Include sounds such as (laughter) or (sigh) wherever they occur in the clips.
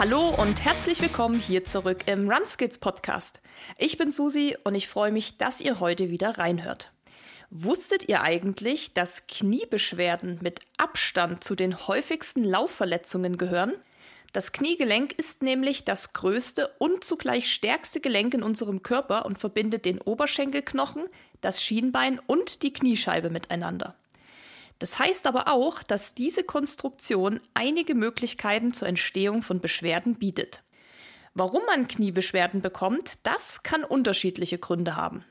Hallo und herzlich willkommen hier zurück im Runskills Podcast. Ich bin Susi und ich freue mich, dass ihr heute wieder reinhört. Wusstet ihr eigentlich, dass Kniebeschwerden mit Abstand zu den häufigsten Laufverletzungen gehören? Das Kniegelenk ist nämlich das größte und zugleich stärkste Gelenk in unserem Körper und verbindet den Oberschenkelknochen, das Schienbein und die Kniescheibe miteinander. Das heißt aber auch, dass diese Konstruktion einige Möglichkeiten zur Entstehung von Beschwerden bietet. Warum man Kniebeschwerden bekommt, das kann unterschiedliche Gründe haben.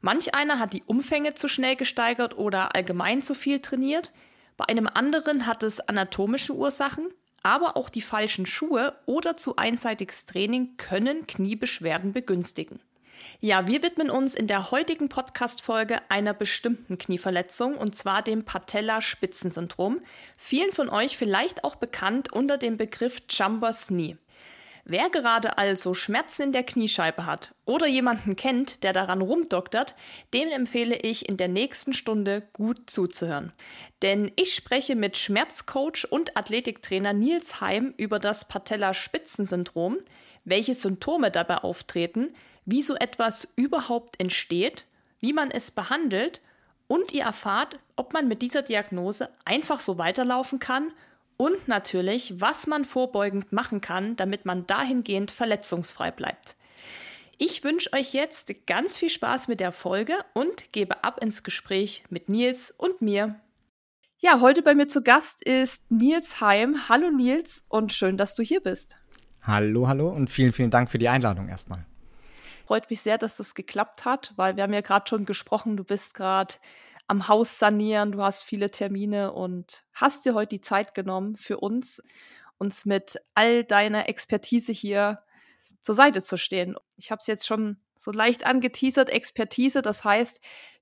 Manch einer hat die Umfänge zu schnell gesteigert oder allgemein zu viel trainiert, bei einem anderen hat es anatomische Ursachen, aber auch die falschen Schuhe oder zu einseitiges Training können Kniebeschwerden begünstigen. Ja, wir widmen uns in der heutigen Podcast-Folge einer bestimmten Knieverletzung und zwar dem Patella-Spitzensyndrom. Vielen von euch vielleicht auch bekannt unter dem Begriff Jumbers Knee. Wer gerade also Schmerzen in der Kniescheibe hat oder jemanden kennt, der daran rumdoktert, dem empfehle ich in der nächsten Stunde gut zuzuhören. Denn ich spreche mit Schmerzcoach und Athletiktrainer Nils Heim über das Patella-Spitzensyndrom, welche Symptome dabei auftreten, wie so etwas überhaupt entsteht, wie man es behandelt und ihr erfahrt, ob man mit dieser Diagnose einfach so weiterlaufen kann und natürlich, was man vorbeugend machen kann, damit man dahingehend verletzungsfrei bleibt. Ich wünsche euch jetzt ganz viel Spaß mit der Folge und gebe ab ins Gespräch mit Nils und mir. Ja, heute bei mir zu Gast ist Nils Heim. Hallo Nils und schön, dass du hier bist. Hallo, hallo und vielen, vielen Dank für die Einladung erstmal. Freut mich sehr, dass das geklappt hat, weil wir haben ja gerade schon gesprochen, du bist gerade am Haus sanieren, du hast viele Termine und hast dir heute die Zeit genommen für uns, uns mit all deiner Expertise hier zur Seite zu stehen. Ich habe es jetzt schon so leicht angeteasert, Expertise, das heißt,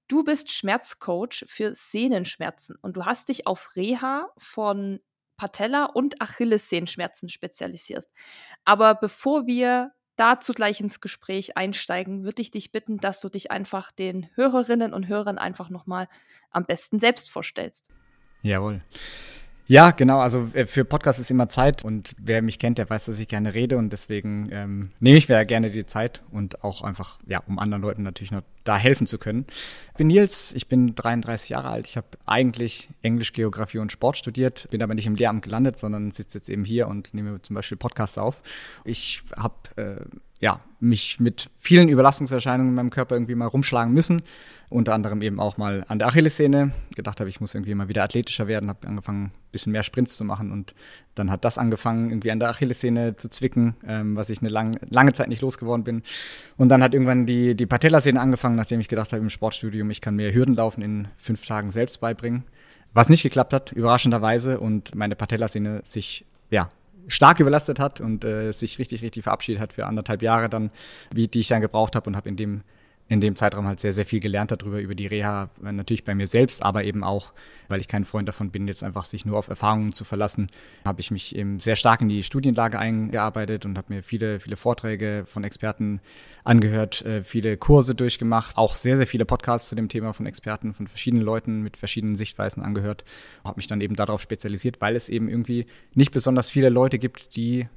du bist Schmerzcoach für Sehnenschmerzen und du hast dich auf Reha von Patella und Achillessehenschmerzen spezialisiert. Aber bevor wir dazu gleich ins Gespräch einsteigen, würde ich dich bitten, dass du dich einfach den Hörerinnen und Hörern einfach nochmal am besten selbst vorstellst. Jawohl. Ja, genau. Also äh, für Podcast ist immer Zeit und wer mich kennt, der weiß, dass ich gerne rede und deswegen ähm, nehme ich mir gerne die Zeit und auch einfach, ja, um anderen Leuten natürlich noch da helfen zu können. Ich bin Nils, ich bin 33 Jahre alt. Ich habe eigentlich Englisch, Geografie und Sport studiert, bin aber nicht im Lehramt gelandet, sondern sitze jetzt eben hier und nehme zum Beispiel Podcasts auf. Ich habe äh, ja, mich mit vielen Überlastungserscheinungen in meinem Körper irgendwie mal rumschlagen müssen. Unter anderem eben auch mal an der Achillessehne. Gedacht habe, ich muss irgendwie mal wieder athletischer werden, habe angefangen, ein bisschen mehr Sprints zu machen und dann hat das angefangen, irgendwie an der Achillessehne zu zwicken, ähm, was ich eine lang, lange Zeit nicht losgeworden bin. Und dann hat irgendwann die, die Patellasehne angefangen, nachdem ich gedacht habe im Sportstudium, ich kann mir Hürdenlaufen in fünf Tagen selbst beibringen. Was nicht geklappt hat, überraschenderweise, und meine Patellasehne sich ja, stark überlastet hat und äh, sich richtig, richtig verabschiedet hat für anderthalb Jahre dann, wie die ich dann gebraucht habe und habe in dem in dem Zeitraum halt sehr, sehr viel gelernt darüber, über die Reha, äh, natürlich bei mir selbst, aber eben auch, weil ich kein Freund davon bin, jetzt einfach sich nur auf Erfahrungen zu verlassen, habe ich mich eben sehr stark in die Studienlage eingearbeitet und habe mir viele, viele Vorträge von Experten angehört, äh, viele Kurse durchgemacht, auch sehr, sehr viele Podcasts zu dem Thema von Experten, von verschiedenen Leuten mit verschiedenen Sichtweisen angehört, habe mich dann eben darauf spezialisiert, weil es eben irgendwie nicht besonders viele Leute gibt, die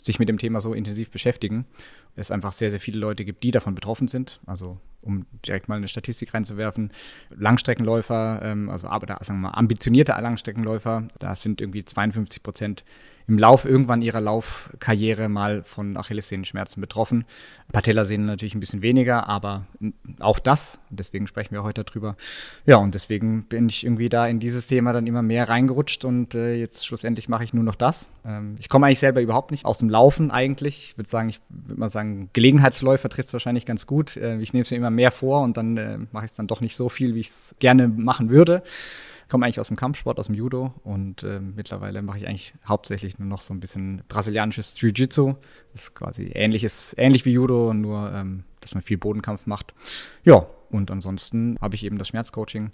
sich mit dem Thema so intensiv beschäftigen. Es einfach sehr, sehr viele Leute gibt, die davon betroffen sind. Also um direkt mal eine Statistik reinzuwerfen, Langstreckenläufer, ähm, also aber da, sagen wir mal, ambitionierte Langstreckenläufer, da sind irgendwie 52 Prozent im Lauf irgendwann ihrer Laufkarriere mal von Achillessehenschmerzen betroffen. Patellasehnen natürlich ein bisschen weniger, aber auch das, deswegen sprechen wir heute darüber. Ja, und deswegen bin ich irgendwie da in dieses Thema dann immer mehr reingerutscht und äh, jetzt schlussendlich mache ich nur noch das. Ähm, ich komme eigentlich selber überhaupt nicht aus dem Laufen eigentlich. Ich würde sagen, ich würde mal sagen, Gelegenheitsläufer trifft es wahrscheinlich ganz gut. Äh, ich nehme es mir immer mehr vor und dann äh, mache ich es dann doch nicht so viel, wie ich es gerne machen würde komme eigentlich aus dem Kampfsport, aus dem Judo und äh, mittlerweile mache ich eigentlich hauptsächlich nur noch so ein bisschen brasilianisches Jiu-Jitsu. Das ist quasi ähnliches, ähnlich wie Judo, nur ähm, dass man viel Bodenkampf macht. Ja, und ansonsten habe ich eben das Schmerzcoaching.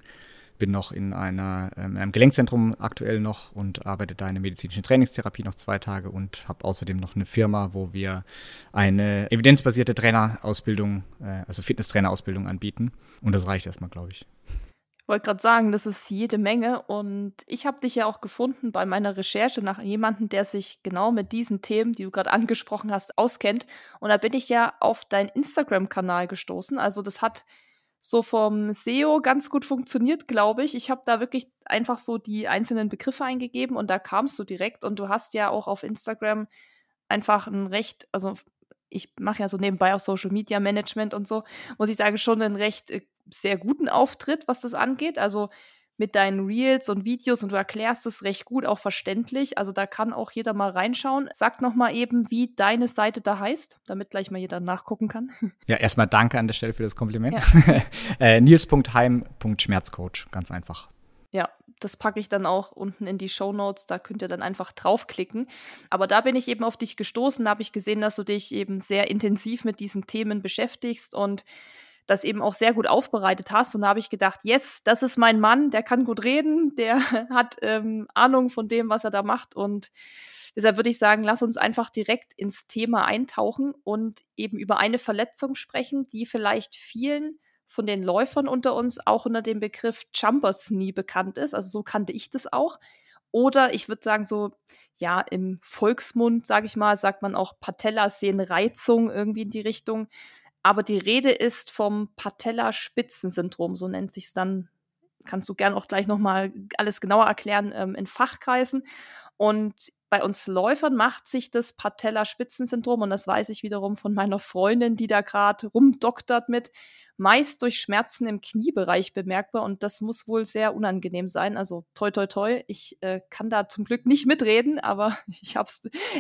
Bin noch in, einer, ähm, in einem Gelenkzentrum aktuell noch und arbeite da in der medizinischen Trainingstherapie noch zwei Tage und habe außerdem noch eine Firma, wo wir eine evidenzbasierte Trainerausbildung, äh, also Fitnesstrainerausbildung anbieten. Und das reicht erstmal, glaube ich. Wollte gerade sagen, das ist jede Menge. Und ich habe dich ja auch gefunden bei meiner Recherche nach jemandem, der sich genau mit diesen Themen, die du gerade angesprochen hast, auskennt. Und da bin ich ja auf deinen Instagram-Kanal gestoßen. Also das hat so vom SEO ganz gut funktioniert, glaube ich. Ich habe da wirklich einfach so die einzelnen Begriffe eingegeben und da kamst du direkt. Und du hast ja auch auf Instagram einfach ein recht, also ich mache ja so nebenbei auch Social Media Management und so, muss ich sagen, schon einen recht äh, sehr guten Auftritt, was das angeht. Also mit deinen Reels und Videos und du erklärst es recht gut, auch verständlich. Also da kann auch jeder mal reinschauen. Sag noch mal eben, wie deine Seite da heißt, damit gleich mal jeder nachgucken kann. (laughs) Ja, erstmal danke an der Stelle für das Kompliment. Ja. (laughs) äh, Nils.heim.schmerzcoach, ganz einfach. Ja, das packe ich dann auch unten in die Show Notes. Da könnt ihr dann einfach draufklicken. Aber da bin ich eben auf dich gestoßen. Da habe ich gesehen, dass du dich eben sehr intensiv mit diesen Themen beschäftigst und das eben auch sehr gut aufbereitet hast. Und da habe ich gedacht, yes, das ist mein Mann, der kann gut reden, der (laughs) hat ähm, Ahnung von dem, was er da macht. Und deshalb würde ich sagen, lass uns einfach direkt ins Thema eintauchen und eben über eine Verletzung sprechen, die vielleicht vielen von den Läufern unter uns auch unter dem Begriff Jumpers Knee bekannt ist. Also so kannte ich das auch. Oder ich würde sagen, so, ja, im Volksmund, sage ich mal, sagt man auch Patellasehnenreizung irgendwie in die Richtung. Aber die Rede ist vom Patellaspitzensyndrom, so nennt sich es dann. Kannst du gern auch gleich nochmal alles genauer erklären ähm, in Fachkreisen. Und bei uns Läufern macht sich das Patellaspitzensyndrom, und das weiß ich wiederum von meiner Freundin, die da gerade rumdoktert mit, meist durch Schmerzen im Kniebereich bemerkbar und das muss wohl sehr unangenehm sein. Also toi toi toi, ich äh, kann da zum Glück nicht mitreden, aber (laughs) ich habe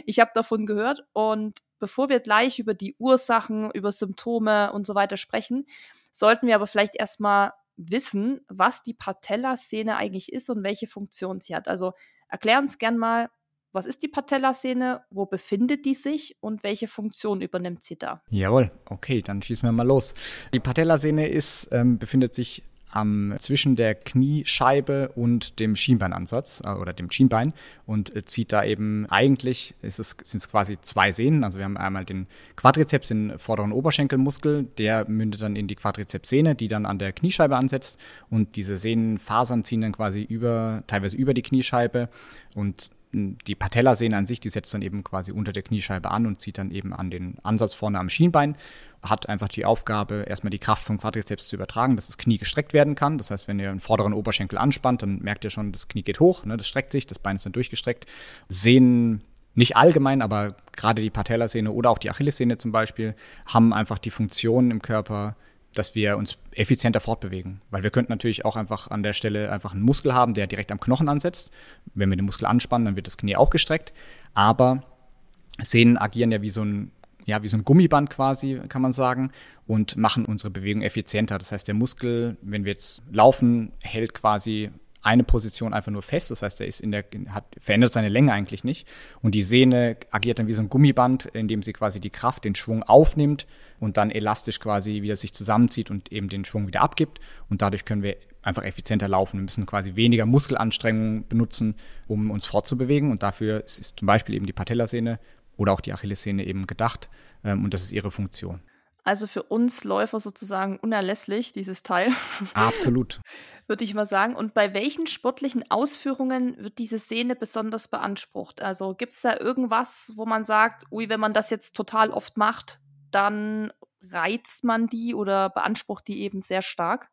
ich hab davon gehört. Und bevor wir gleich über die Ursachen, über Symptome und so weiter sprechen, sollten wir aber vielleicht erstmal wissen, was die Patellasehne eigentlich ist und welche Funktion sie hat. Also erklär uns gern mal, was ist die Patellasehne? Wo befindet die sich und welche Funktion übernimmt sie da? Jawohl, okay, dann schießen wir mal los. Die Patellasehne ähm, befindet sich am, zwischen der Kniescheibe und dem Schienbeinansatz äh, oder dem Schienbein und äh, zieht da eben eigentlich, ist es, sind es quasi zwei Sehnen. Also wir haben einmal den Quadrizeps, den vorderen Oberschenkelmuskel, der mündet dann in die Quadrizepssehne, die dann an der Kniescheibe ansetzt und diese Sehnenfasern ziehen dann quasi über, teilweise über die Kniescheibe und die Patellasehne an sich, die setzt dann eben quasi unter der Kniescheibe an und zieht dann eben an den Ansatz vorne am Schienbein. Hat einfach die Aufgabe, erstmal die Kraft vom Quadrizeps zu übertragen, dass das Knie gestreckt werden kann. Das heißt, wenn ihr den vorderen Oberschenkel anspannt, dann merkt ihr schon, das Knie geht hoch, ne, das streckt sich, das Bein ist dann durchgestreckt. Sehnen nicht allgemein, aber gerade die Patellasehne oder auch die Achillessehne zum Beispiel haben einfach die Funktion im Körper, dass wir uns effizienter fortbewegen. Weil wir könnten natürlich auch einfach an der Stelle einfach einen Muskel haben, der direkt am Knochen ansetzt. Wenn wir den Muskel anspannen, dann wird das Knie auch gestreckt. Aber Sehnen agieren ja wie so ein ja, wie so ein Gummiband quasi, kann man sagen, und machen unsere Bewegung effizienter. Das heißt, der Muskel, wenn wir jetzt laufen, hält quasi eine Position einfach nur fest. Das heißt, er ist in der, hat, verändert seine Länge eigentlich nicht. Und die Sehne agiert dann wie so ein Gummiband, indem sie quasi die Kraft, den Schwung aufnimmt und dann elastisch quasi wieder sich zusammenzieht und eben den Schwung wieder abgibt. Und dadurch können wir einfach effizienter laufen. Wir müssen quasi weniger Muskelanstrengungen benutzen, um uns fortzubewegen. Und dafür ist zum Beispiel eben die Patellasehne oder auch die Achillessehne eben gedacht. Ähm, und das ist ihre Funktion. Also für uns Läufer sozusagen unerlässlich, dieses Teil. Absolut. (laughs) Würde ich mal sagen. Und bei welchen sportlichen Ausführungen wird diese Sehne besonders beansprucht? Also gibt es da irgendwas, wo man sagt, ui, wenn man das jetzt total oft macht, dann reizt man die oder beansprucht die eben sehr stark?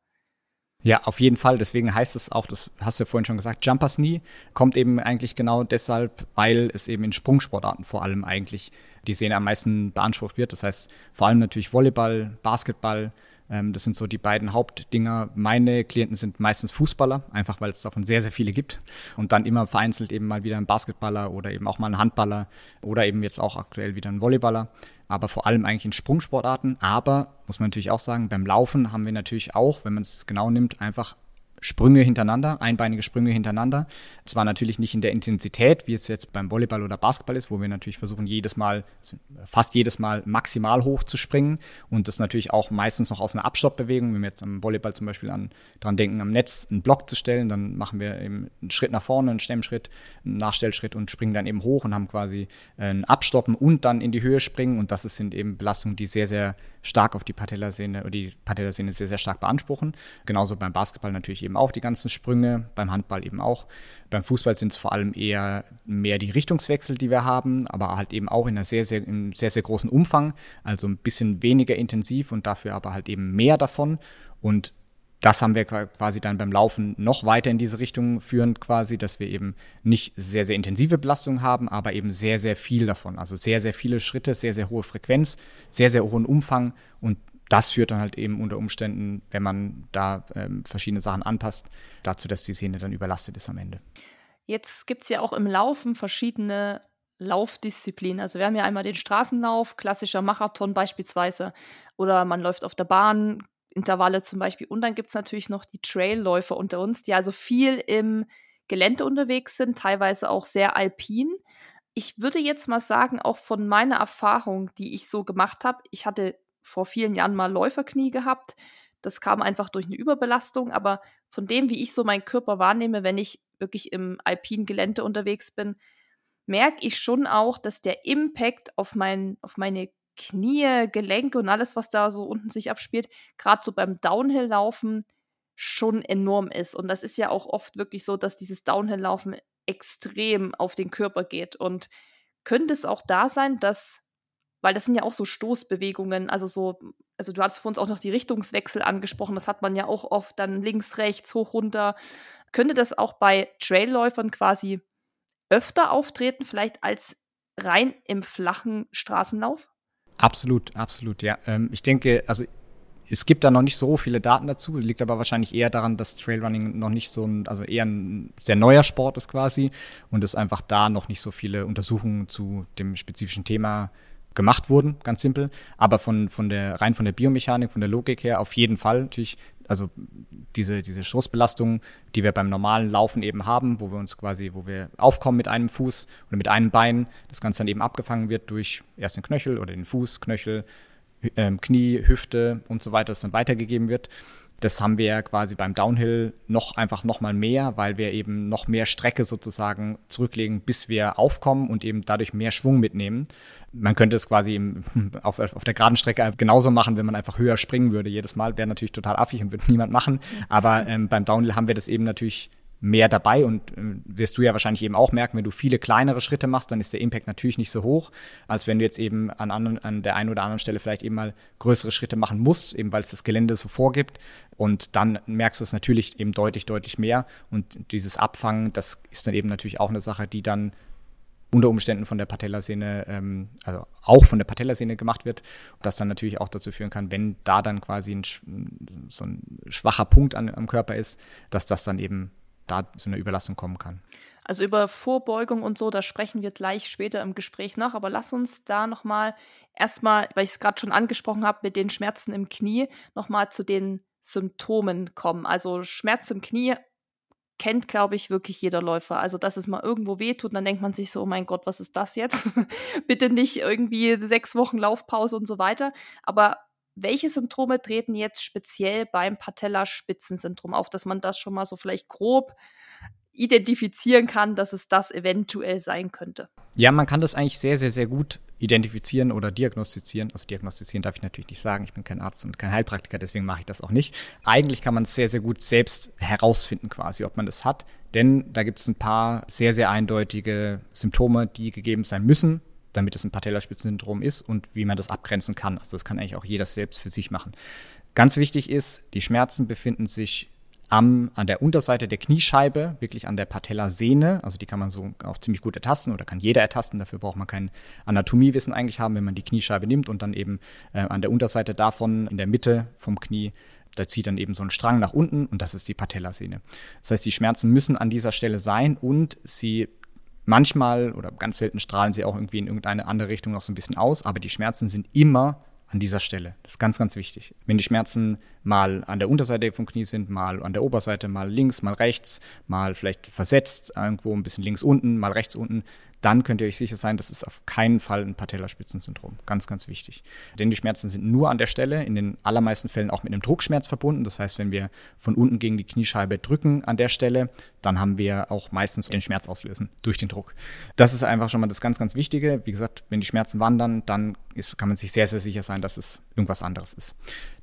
Ja, auf jeden Fall. Deswegen heißt es auch, das hast du ja vorhin schon gesagt, Jumpers Knee kommt eben eigentlich genau deshalb, weil es eben in Sprungsportarten vor allem eigentlich die Sehne am meisten beansprucht wird. Das heißt vor allem natürlich Volleyball, Basketball, ähm, das sind so die beiden Hauptdinger. Meine Klienten sind meistens Fußballer, einfach weil es davon sehr, sehr viele gibt. Und dann immer vereinzelt eben mal wieder ein Basketballer oder eben auch mal ein Handballer oder eben jetzt auch aktuell wieder ein Volleyballer. Aber vor allem eigentlich in Sprungsportarten. Aber muss man natürlich auch sagen, beim Laufen haben wir natürlich auch, wenn man es genau nimmt, einfach Sprünge hintereinander, einbeinige Sprünge hintereinander. Zwar natürlich nicht in der Intensität, wie es jetzt beim Volleyball oder Basketball ist, wo wir natürlich versuchen, jedes Mal, also fast jedes Mal maximal hoch zu springen und das natürlich auch meistens noch aus einer Abstoppbewegung. Wenn wir jetzt am Volleyball zum Beispiel an, dran denken, am Netz einen Block zu stellen, dann machen wir eben einen Schritt nach vorne, einen Stemmschritt, einen Nachstellschritt und springen dann eben hoch und haben quasi ein Abstoppen und dann in die Höhe springen und das sind eben Belastungen, die sehr, sehr stark auf die Patellasehne oder die Patellasehne sehr, sehr stark beanspruchen. Genauso beim Basketball natürlich eben auch die ganzen Sprünge, beim Handball eben auch. Beim Fußball sind es vor allem eher mehr die Richtungswechsel, die wir haben, aber halt eben auch in einer sehr, sehr, im sehr, sehr großen Umfang, also ein bisschen weniger intensiv und dafür aber halt eben mehr davon. Und das haben wir quasi dann beim Laufen noch weiter in diese Richtung führend quasi, dass wir eben nicht sehr, sehr intensive Belastungen haben, aber eben sehr, sehr viel davon. Also sehr, sehr viele Schritte, sehr, sehr hohe Frequenz, sehr, sehr hohen Umfang und das führt dann halt eben unter Umständen, wenn man da ähm, verschiedene Sachen anpasst, dazu, dass die Sehne dann überlastet ist am Ende. Jetzt gibt es ja auch im Laufen verschiedene Laufdisziplinen. Also wir haben ja einmal den Straßenlauf, klassischer Marathon beispielsweise, oder man läuft auf der Bahn, Intervalle zum Beispiel. Und dann gibt es natürlich noch die Trailläufer unter uns, die also viel im Gelände unterwegs sind, teilweise auch sehr alpin. Ich würde jetzt mal sagen, auch von meiner Erfahrung, die ich so gemacht habe, ich hatte vor vielen Jahren mal Läuferknie gehabt. Das kam einfach durch eine Überbelastung, aber von dem, wie ich so meinen Körper wahrnehme, wenn ich wirklich im alpinen Gelände unterwegs bin, merke ich schon auch, dass der Impact auf, mein, auf meine Knie, Gelenke und alles, was da so unten sich abspielt, gerade so beim Downhill-Laufen schon enorm ist. Und das ist ja auch oft wirklich so, dass dieses Downhill-Laufen extrem auf den Körper geht. Und könnte es auch da sein, dass, weil das sind ja auch so Stoßbewegungen, also so, also du hast vor uns auch noch die Richtungswechsel angesprochen, das hat man ja auch oft dann links, rechts, hoch, runter. Könnte das auch bei Trailläufern quasi öfter auftreten, vielleicht als rein im flachen Straßenlauf? Absolut, absolut, ja. Ähm, ich denke, also es gibt da noch nicht so viele Daten dazu, liegt aber wahrscheinlich eher daran, dass Trailrunning noch nicht so ein, also eher ein sehr neuer Sport ist quasi und es einfach da noch nicht so viele Untersuchungen zu dem spezifischen Thema gemacht wurden, ganz simpel. Aber von, von der, rein von der Biomechanik, von der Logik her auf jeden Fall natürlich also diese, diese Stoßbelastung, die wir beim normalen Laufen eben haben, wo wir uns quasi, wo wir aufkommen mit einem Fuß oder mit einem Bein, das Ganze dann eben abgefangen wird durch erst den Knöchel oder den Fuß, Knöchel, ähm, Knie, Hüfte und so weiter, das dann weitergegeben wird. Das haben wir ja quasi beim Downhill noch einfach noch mal mehr, weil wir eben noch mehr Strecke sozusagen zurücklegen, bis wir aufkommen und eben dadurch mehr Schwung mitnehmen. Man könnte es quasi (laughs) auf, auf der geraden Strecke genauso machen, wenn man einfach höher springen würde jedes Mal. Wäre natürlich total affig und würde niemand machen. Aber ähm, beim Downhill haben wir das eben natürlich mehr dabei und äh, wirst du ja wahrscheinlich eben auch merken, wenn du viele kleinere Schritte machst, dann ist der Impact natürlich nicht so hoch, als wenn du jetzt eben an, anderen, an der einen oder anderen Stelle vielleicht eben mal größere Schritte machen musst, eben weil es das Gelände so vorgibt. Und dann merkst du es natürlich eben deutlich, deutlich mehr. Und dieses Abfangen, das ist dann eben natürlich auch eine Sache, die dann unter Umständen von der Patellasehne, ähm, also auch von der Patellasehne gemacht wird, das dann natürlich auch dazu führen kann, wenn da dann quasi ein, so ein schwacher Punkt an, am Körper ist, dass das dann eben da zu einer Überlastung kommen kann. Also über Vorbeugung und so, da sprechen wir gleich später im Gespräch noch, aber lass uns da nochmal erstmal, weil ich es gerade schon angesprochen habe, mit den Schmerzen im Knie, nochmal zu den Symptomen kommen. Also Schmerz im Knie kennt, glaube ich, wirklich jeder Läufer. Also, dass es mal irgendwo wehtut, dann denkt man sich so, oh mein Gott, was ist das jetzt? (laughs) Bitte nicht irgendwie sechs Wochen Laufpause und so weiter. Aber welche Symptome treten jetzt speziell beim Patellaspitzensyndrom auf, dass man das schon mal so vielleicht grob identifizieren kann, dass es das eventuell sein könnte? Ja, man kann das eigentlich sehr, sehr, sehr gut identifizieren oder diagnostizieren. Also diagnostizieren darf ich natürlich nicht sagen. Ich bin kein Arzt und kein Heilpraktiker, deswegen mache ich das auch nicht. Eigentlich kann man es sehr, sehr gut selbst herausfinden quasi, ob man das hat. Denn da gibt es ein paar sehr, sehr eindeutige Symptome, die gegeben sein müssen, damit es ein Patellaspitzensyndrom ist und wie man das abgrenzen kann. Also das kann eigentlich auch jeder selbst für sich machen. Ganz wichtig ist, die Schmerzen befinden sich am, an der Unterseite der Kniescheibe, wirklich an der Patellasehne. Also die kann man so auch ziemlich gut ertasten oder kann jeder ertasten. Dafür braucht man kein Anatomiewissen eigentlich haben, wenn man die Kniescheibe nimmt und dann eben äh, an der Unterseite davon in der Mitte vom Knie da zieht dann eben so ein Strang nach unten und das ist die Patellasehne. Das heißt, die Schmerzen müssen an dieser Stelle sein und sie Manchmal oder ganz selten strahlen sie auch irgendwie in irgendeine andere Richtung noch so ein bisschen aus, aber die Schmerzen sind immer an dieser Stelle. Das ist ganz, ganz wichtig. Wenn die Schmerzen mal an der Unterseite vom Knie sind, mal an der Oberseite, mal links, mal rechts, mal vielleicht versetzt, irgendwo ein bisschen links unten, mal rechts unten, dann könnt ihr euch sicher sein, das ist auf keinen Fall ein Patellaspitzensyndrom. Ganz, ganz wichtig. Denn die Schmerzen sind nur an der Stelle, in den allermeisten Fällen auch mit einem Druckschmerz verbunden. Das heißt, wenn wir von unten gegen die Kniescheibe drücken an der Stelle, dann haben wir auch meistens den Schmerz auslösen durch den Druck. Das ist einfach schon mal das ganz, ganz Wichtige. Wie gesagt, wenn die Schmerzen wandern, dann ist, kann man sich sehr, sehr sicher sein, dass es irgendwas anderes ist.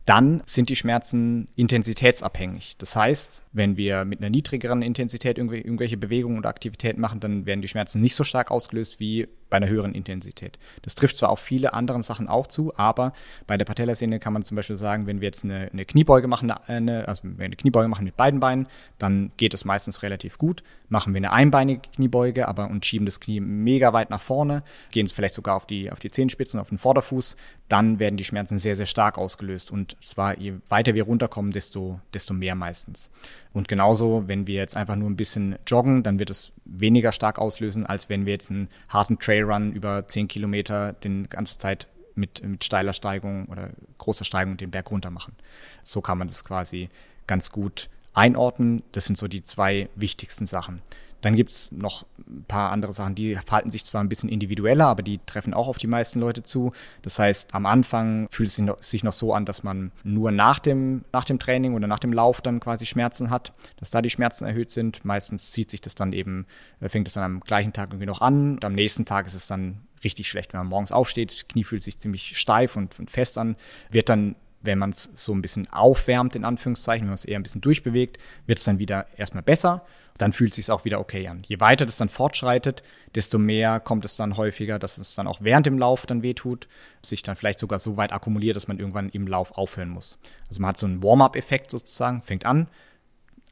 Dann sind die Schmerzen intensitätsabhängig. Das heißt, wenn wir mit einer niedrigeren Intensität irgendwelche Bewegungen oder Aktivitäten machen, dann werden die Schmerzen nicht so stark ausgelöst wie bei einer höheren Intensität. Das trifft zwar auf viele andere Sachen auch zu, aber bei der Patellasehne kann man zum Beispiel sagen, wenn wir jetzt eine, eine Kniebeuge machen, eine, also wenn wir eine Kniebeuge machen mit beiden Beinen, dann geht es meistens relativ gut. Machen wir eine einbeinige Kniebeuge, aber und schieben das Knie mega weit nach vorne, gehen es vielleicht sogar auf die, auf die Zehenspitzen, auf den Vorderfuß, dann werden die Schmerzen sehr, sehr stark ausgelöst. Und zwar je weiter wir runterkommen, desto, desto mehr meistens. Und genauso, wenn wir jetzt einfach nur ein bisschen joggen, dann wird es weniger stark auslösen, als wenn wir jetzt einen harten Trailrun über 10 Kilometer den ganze Zeit mit, mit steiler Steigung oder großer Steigung den Berg runter machen. So kann man das quasi ganz gut einordnen. Das sind so die zwei wichtigsten Sachen. Dann gibt es noch ein paar andere Sachen, die verhalten sich zwar ein bisschen individueller, aber die treffen auch auf die meisten Leute zu. Das heißt, am Anfang fühlt es sich noch, so an, dass man nur nach dem, nach dem Training oder nach dem Lauf dann quasi Schmerzen hat, dass da die Schmerzen erhöht sind. Meistens zieht sich das dann eben, äh, fängt es dann am gleichen Tag irgendwie noch an. Und am nächsten Tag ist es dann richtig schlecht, wenn man morgens aufsteht. Knie fühlt sich ziemlich steif und, und fest an, wird dann wenn man es so ein bisschen aufwärmt, in Anführungszeichen, wenn man es eher ein bisschen durchbewegt, wird es dann wieder erstmal besser. Dann fühlt es sich auch wieder okay an. Je weiter das dann fortschreitet, desto mehr kommt es dann häufiger, dass es dann auch während dem Lauf dann wehtut, sich dann vielleicht sogar so weit akkumuliert, dass man irgendwann im Lauf aufhören muss. Also man hat so einen Warm-up-Effekt sozusagen, fängt an.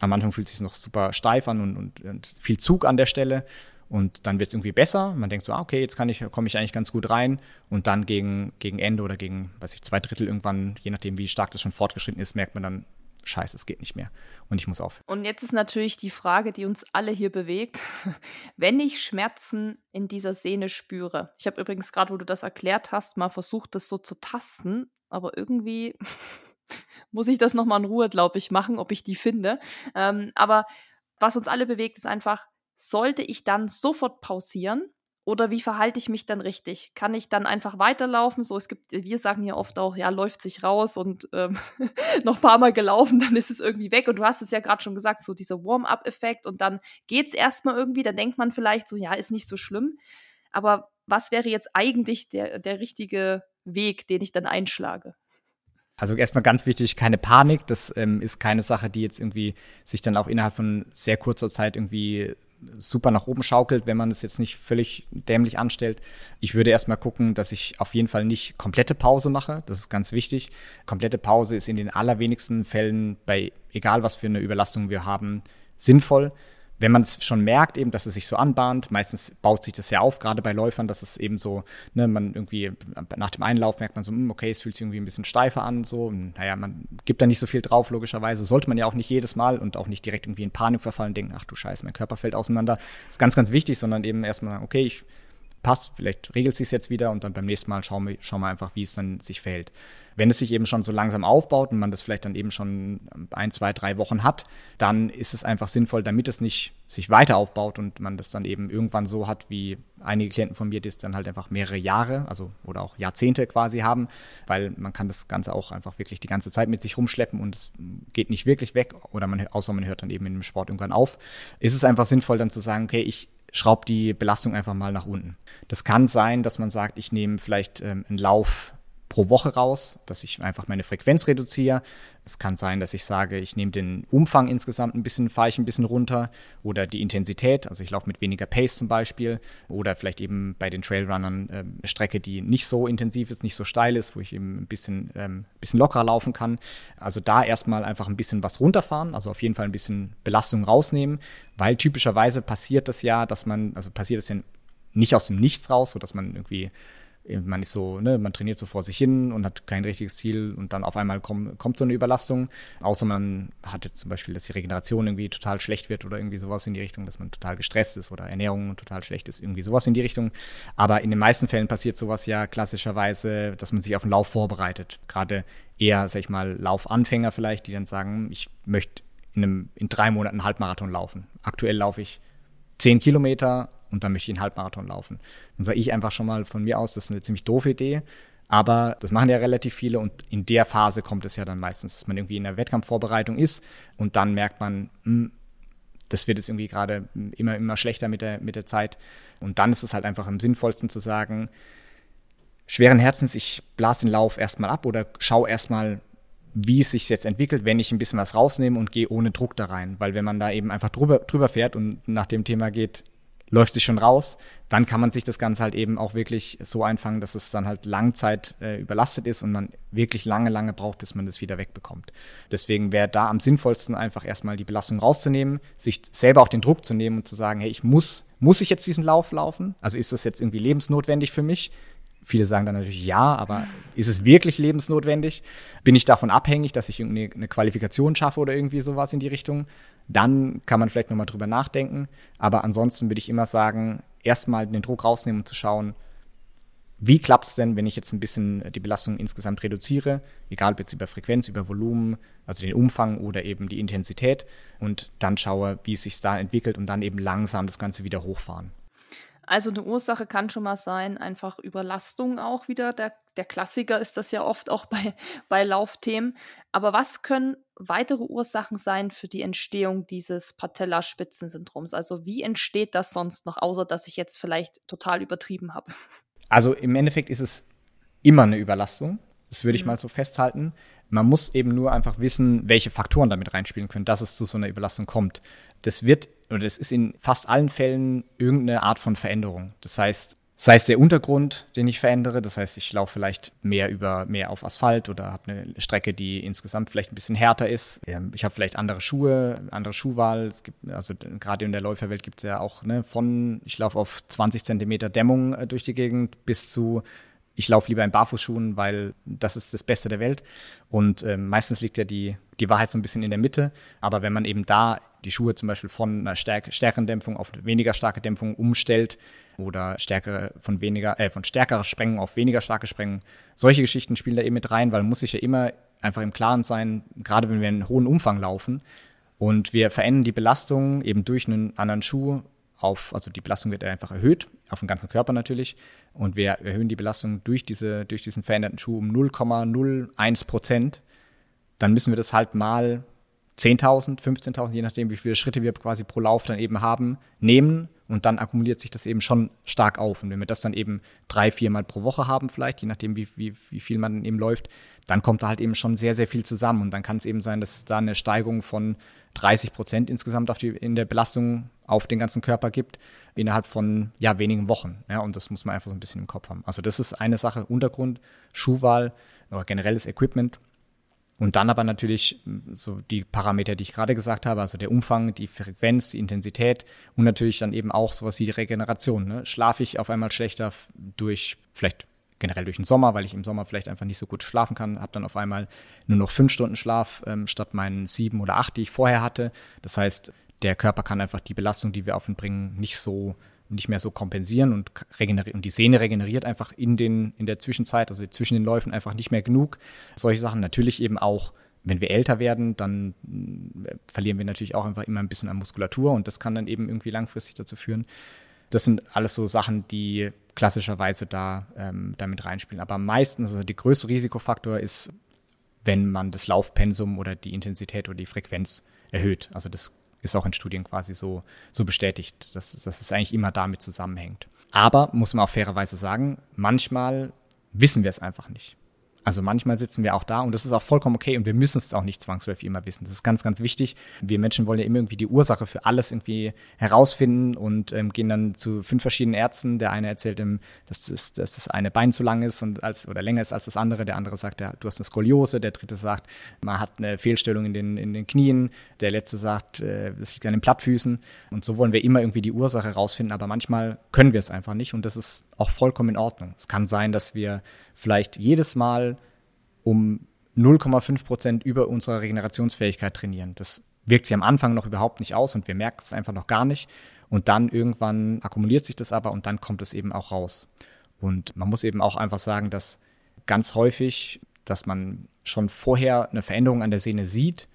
Am Anfang fühlt es sich noch super steif an und, und, und viel Zug an der Stelle. Und dann wird es irgendwie besser. Man denkt so, ah, okay, jetzt kann ich, komme ich eigentlich ganz gut rein. Und dann gegen, gegen Ende oder gegen, weiß ich, zwei Drittel irgendwann, je nachdem, wie stark das schon fortgeschritten ist, merkt man dann, scheiße, es geht nicht mehr. Und ich muss aufhören. Und jetzt ist natürlich die Frage, die uns alle hier bewegt. (laughs) Wenn ich Schmerzen in dieser Sehne spüre, ich habe übrigens gerade, wo du das erklärt hast, mal versucht, das so zu tasten, aber irgendwie (laughs) muss ich das nochmal in Ruhe, glaube ich, machen, ob ich die finde. Ähm, aber was uns alle bewegt, ist einfach, sollte ich dann sofort pausieren? Oder wie verhalte ich mich dann richtig? Kann ich dann einfach weiterlaufen? So, es gibt, wir sagen hier oft auch, ja, läuft sich raus und ähm, (laughs) noch ein paar Mal gelaufen, (laughs) dann ist es irgendwie weg. Und du hast es ja gerade schon gesagt, so dieser Warm-up-Effekt und dann geht es erstmal irgendwie, dann denkt man vielleicht so, ja, ist nicht so schlimm. Aber was wäre jetzt eigentlich der, der richtige Weg, den ich dann einschlage? Also erstmal ganz wichtig, keine Panik. Das ähm, ist keine Sache, die jetzt irgendwie sich dann auch innerhalb von sehr kurzer Zeit irgendwie super nach oben schaukelt, wenn man es jetzt nicht völlig dämlich anstellt. Ich würde erstmal gucken, dass ich auf jeden Fall nicht komplette Pause mache. Das ist ganz wichtig. Komplette Pause ist in den allerwenigsten Fällen bei egal was für eine Überlastung wir haben sinnvoll wenn man es schon merkt, eben, dass es sich so anbahnt, meistens baut sich das ja auf, gerade bei Läufern, dass es eben so, ne, man irgendwie nach dem Einlauf merkt man so, hm, okay, es fühlt sich irgendwie ein bisschen steifer an, so, und, naja, man gibt da nicht so viel drauf, logischerweise. Sollte man ja auch nicht jedes Mal und auch nicht direkt irgendwie in Panik verfallen, denken, ach du Scheiße, mein Körper fällt auseinander. Ist ganz, ganz wichtig, sondern eben erstmal sagen, okay, ich passt, vielleicht regelt es sich jetzt wieder und dann beim nächsten Mal schauen wir, schauen wir einfach, wie es dann sich verhält. Wenn es sich eben schon so langsam aufbaut und man das vielleicht dann eben schon ein, zwei, drei Wochen hat, dann ist es einfach sinnvoll, damit es nicht sich weiter aufbaut und man das dann eben irgendwann so hat, wie einige Klienten von mir, die es dann halt einfach mehrere Jahre, also oder auch Jahrzehnte quasi haben, weil man kann das Ganze auch einfach wirklich die ganze Zeit mit sich rumschleppen und es geht nicht wirklich weg oder man, außer man hört dann eben in dem Sport irgendwann auf, ist es einfach sinnvoll dann zu sagen, okay, ich schraube die Belastung einfach mal nach unten. Das kann sein, dass man sagt, ich nehme vielleicht ähm, einen Lauf pro Woche raus, dass ich einfach meine Frequenz reduziere. Es kann sein, dass ich sage, ich nehme den Umfang insgesamt ein bisschen, fahre ich ein bisschen runter oder die Intensität, also ich laufe mit weniger Pace zum Beispiel oder vielleicht eben bei den Trailrunnern äh, eine Strecke, die nicht so intensiv ist, nicht so steil ist, wo ich eben ein bisschen, ähm, bisschen lockerer laufen kann. Also da erstmal einfach ein bisschen was runterfahren, also auf jeden Fall ein bisschen Belastung rausnehmen, weil typischerweise passiert das ja, dass man, also passiert es ja nicht aus dem Nichts raus, so dass man irgendwie man ist so, ne, man trainiert so vor sich hin und hat kein richtiges Ziel und dann auf einmal komm, kommt so eine Überlastung. Außer man hat jetzt zum Beispiel, dass die Regeneration irgendwie total schlecht wird oder irgendwie sowas in die Richtung, dass man total gestresst ist oder Ernährung total schlecht ist, irgendwie sowas in die Richtung. Aber in den meisten Fällen passiert sowas ja klassischerweise, dass man sich auf den Lauf vorbereitet. Gerade eher, sag ich mal, Laufanfänger vielleicht, die dann sagen, ich möchte in, einem, in drei Monaten Halbmarathon laufen. Aktuell laufe ich zehn Kilometer und dann möchte ich einen Halbmarathon laufen. Dann sage ich einfach schon mal von mir aus, das ist eine ziemlich doofe Idee. Aber das machen ja relativ viele und in der Phase kommt es ja dann meistens, dass man irgendwie in der Wettkampfvorbereitung ist und dann merkt man, mh, hm, das wird jetzt irgendwie gerade immer, immer schlechter mit der, mit der Zeit. Und dann ist es halt einfach am sinnvollsten zu sagen, schweren Herzens, ich blase den Lauf erstmal ab oder schaue erstmal, wie es sich jetzt entwickelt, wenn ich ein bisschen was rausnehme und gehe ohne Druck da rein. Weil wenn man da eben einfach drüber, drüber fährt und nach dem Thema geht, läuft sich schon raus, dann kann man sich das Ganze halt eben auch wirklich so einfangen, dass es dann halt Langzeit äh, überlastet ist und man wirklich lange, lange braucht, bis man das wieder wegbekommt. Deswegen wäre da am sinnvollsten einfach erstmal die Belastung rauszunehmen, sich selber auch den Druck zu nehmen und zu sagen, hey, ich muss, muss ich jetzt diesen Lauf laufen? Also ist das jetzt irgendwie lebensnotwendig für mich? Viele sagen dann natürlich ja, aber ist es wirklich lebensnotwendig? Bin ich davon abhängig, dass ich eine Qualifikation schaffe oder irgendwie sowas in die Richtung? Dann kann man vielleicht nochmal drüber nachdenken. Aber ansonsten würde ich immer sagen, erstmal den Druck rausnehmen und zu schauen, wie klappt es denn, wenn ich jetzt ein bisschen die Belastung insgesamt reduziere, egal ob jetzt über Frequenz, über Volumen, also den Umfang oder eben die Intensität und dann schaue, wie es sich da entwickelt und dann eben langsam das Ganze wieder hochfahren. Also eine Ursache kann schon mal sein, einfach Überlastung auch wieder. Der, der Klassiker ist das ja oft auch bei, bei Laufthemen. Aber was können weitere Ursachen sein für die Entstehung dieses Patellaspitzensyndroms? Also wie entsteht das sonst noch, außer dass ich jetzt vielleicht total übertrieben habe? (laughs) Also im Endeffekt ist es immer eine Überlastung. Das würde ich mhm. mal so festhalten. Man muss eben nur einfach wissen, welche Faktoren damit reinspielen können, dass es zu so einer Überlastung kommt. Das wird oder das ist in fast allen Fällen irgendeine Art von Veränderung. Das heißt, sei es der Untergrund, den ich verändere, das heißt, ich laufe vielleicht mehr über mehr auf Asphalt oder habe eine Strecke, die insgesamt vielleicht ein bisschen härter ist. Ähm, ich habe vielleicht andere Schuhe, andere Schuhwahl. Es gibt also gerade in der Läuferwelt gibt es ja auch ne, von ich laufe auf 20 Zentimeter Dämmung äh, durch die Gegend bis zu ich laufe lieber in Barfußschuhen, weil das ist das Beste der Welt. Und äh, meistens liegt ja die, die Wahrheit so ein bisschen in der Mitte. Aber wenn man eben da die Schuhe zum Beispiel von einer stärk stärkeren Dämpfung auf weniger starke Dämpfung umstellt oder stärkere von weniger, äh, von stärkerer Sprengung auf weniger starke Sprengung, solche Geschichten spielen da eben mit rein, weil man muss sich ja immer einfach im Klaren sein, gerade wenn wir einen hohen Umfang laufen und wir verändern die Belastung eben durch einen anderen Schuh auf, also die Belastung wird einfach erhöht, auf den ganzen Körper natürlich. Und wir erhöhen die Belastung durch, diese, durch diesen veränderten Schuh um 0,01 Prozent. Dann müssen wir das halt mal 10.000, 15.000, je nachdem, wie viele Schritte wir quasi pro Lauf dann eben haben, nehmen und dann akkumuliert sich das eben schon stark auf. Und wenn wir das dann eben drei, viermal pro Woche haben, vielleicht, je nachdem, wie, wie, wie viel man eben läuft, dann kommt da halt eben schon sehr, sehr viel zusammen. Und dann kann es eben sein, dass es da eine Steigerung von 30 Prozent insgesamt auf die, in der Belastung auf den ganzen Körper gibt, innerhalb von ja, wenigen Wochen. Ja, und das muss man einfach so ein bisschen im Kopf haben. Also das ist eine Sache, Untergrund, Schuhwahl oder generelles Equipment. Und dann aber natürlich so die Parameter, die ich gerade gesagt habe, also der Umfang, die Frequenz, die Intensität und natürlich dann eben auch sowas wie die Regeneration. Ne? Schlafe ich auf einmal schlechter durch vielleicht generell durch den Sommer, weil ich im Sommer vielleicht einfach nicht so gut schlafen kann, habe dann auf einmal nur noch fünf Stunden Schlaf ähm, statt meinen sieben oder acht, die ich vorher hatte. Das heißt, der Körper kann einfach die Belastung, die wir auf ihn bringen, nicht so nicht mehr so kompensieren und und die Sehne regeneriert einfach in den in der Zwischenzeit, also zwischen den Läufen einfach nicht mehr genug. Solche Sachen natürlich eben auch wenn wir älter werden, dann äh, verlieren wir natürlich auch einfach immer ein bisschen an Muskulatur und das kann dann eben irgendwie langfristig dazu führen. Das sind alles so Sachen, die klassischerweise da ähm, damit reinspielen. Aber meistens, also der größte Risikofaktor ist, wenn man das Laufpensum oder die Intensität oder die Frequenz erhöht. Also das ist auch in Studien quasi so, so bestätigt, dass, dass es eigentlich immer damit zusammenhängt. Aber muss man auch fairerweise sagen, manchmal wissen wir es einfach nicht. Also manchmal sitzen wir auch da und das ist auch vollkommen okay und wir müssen es auch nicht zwangsläufig immer wissen. Das ist ganz, ganz wichtig. Wir Menschen wollen ja immer irgendwie die Ursache für alles irgendwie herausfinden und ähm, gehen dann zu fünf verschiedenen Ärzten. Der eine erzählt ihm, dass das, dass das eine Bein zu lang ist und als, oder länger ist als das andere. Der andere sagt, ja, du hast eine Skoliose. Der dritte sagt, man hat eine Fehlstellung in den, in den Knien. Der letzte sagt, äh, liegt an den Plattfüßen. Und so wollen wir immer irgendwie die Ursache herausfinden, aber manchmal können wir es einfach nicht und das ist auch vollkommen in Ordnung. Es kann sein, dass wir vielleicht jedes Mal um 0,5 Prozent über unsere Regenerationsfähigkeit trainieren. Das wirkt sich am Anfang noch überhaupt nicht aus und wir merken es einfach noch gar nicht. Und dann irgendwann akkumuliert sich das aber und dann kommt es eben auch raus. Und man muss eben auch einfach sagen, dass ganz häufig, dass man schon vorher eine Veränderung an der Sehne sieht,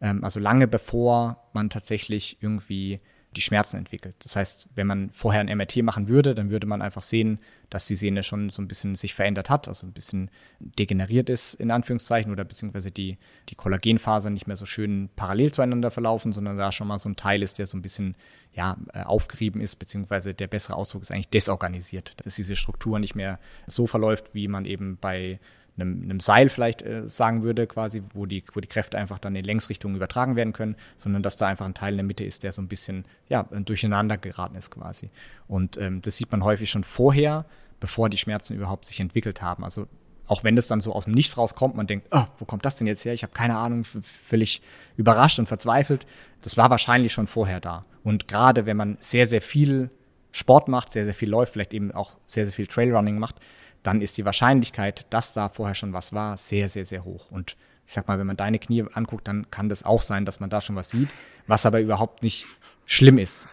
ähm, also lange bevor man tatsächlich irgendwie die Schmerzen entwickelt. Das heißt, wenn man vorher ein MRT machen würde, dann würde man einfach sehen, dass die Sehne schon so ein bisschen sich verändert hat, also ein bisschen degeneriert ist, in Anführungszeichen, oder beziehungsweise die, die Kollagenfasern nicht mehr so schön parallel zueinander verlaufen, sondern da schon mal so ein Teil ist, der so ein bisschen ja, äh, aufgerieben ist, beziehungsweise der bessere Ausdruck ist eigentlich desorganisiert, dass diese Struktur nicht mehr so verläuft, wie man eben bei einem, einem Seil vielleicht äh, sagen würde, quasi, wo die, wo die Kräfte einfach dann in Längsrichtungen übertragen werden können, sondern dass da einfach ein Teil in der Mitte ist, der so ein bisschen ja, durcheinander geraten ist quasi. Und ähm, das sieht man häufig schon vorher, bevor die Schmerzen überhaupt sich entwickelt haben. Also auch wenn das dann so aus dem Nichts rauskommt, man denkt, oh, wo kommt das denn jetzt her? Ich habe keine Ahnung, völlig überrascht und verzweifelt. Das war wahrscheinlich schon vorher da. Und gerade wenn man sehr, sehr viel Sport macht, sehr, sehr viel läuft, vielleicht eben auch sehr, sehr viel Trailrunning macht, dann ist die Wahrscheinlichkeit, dass da vorher schon was war, sehr, sehr, sehr hoch. Und ich sag mal, wenn man deine Knie anguckt, dann kann das auch sein, dass man da schon was sieht, was aber überhaupt nicht schlimm ist.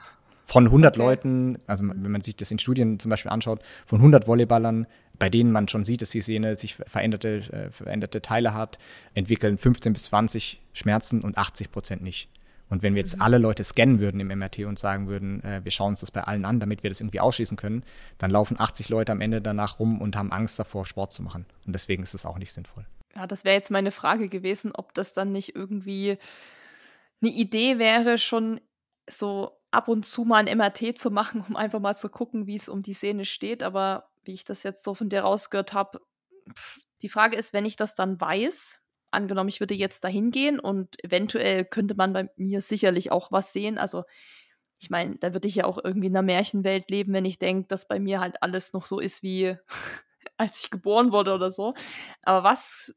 Von 100 okay. Leuten, also wenn man sich das in Studien zum Beispiel anschaut, von 100 Volleyballern, bei denen man schon sieht, dass die Sehne sich veränderte, äh, veränderte Teile hat, entwickeln 15 bis 20 Schmerzen und 80 Prozent nicht. Und wenn wir jetzt mhm. alle Leute scannen würden im MRT und sagen würden, äh, wir schauen uns das bei allen an, damit wir das irgendwie ausschließen können, dann laufen 80 Leute am Ende danach rum und haben Angst davor, Sport zu machen. Und deswegen ist es auch nicht sinnvoll. Ja, das wäre jetzt meine Frage gewesen, ob das dann nicht irgendwie eine Idee wäre, schon so ab und zu mal ein MRT zu machen, um einfach mal zu gucken, wie es um die Sehne steht. Aber wie ich das jetzt so von dir rausgehört habe, die Frage ist, wenn ich das dann weiß, angenommen, ich würde jetzt dahin gehen und eventuell könnte man bei mir sicherlich auch was sehen. Also ich meine, da würde ich ja auch irgendwie in einer Märchenwelt leben, wenn ich denke, dass bei mir halt alles noch so ist wie (laughs) als ich geboren wurde oder so. Aber was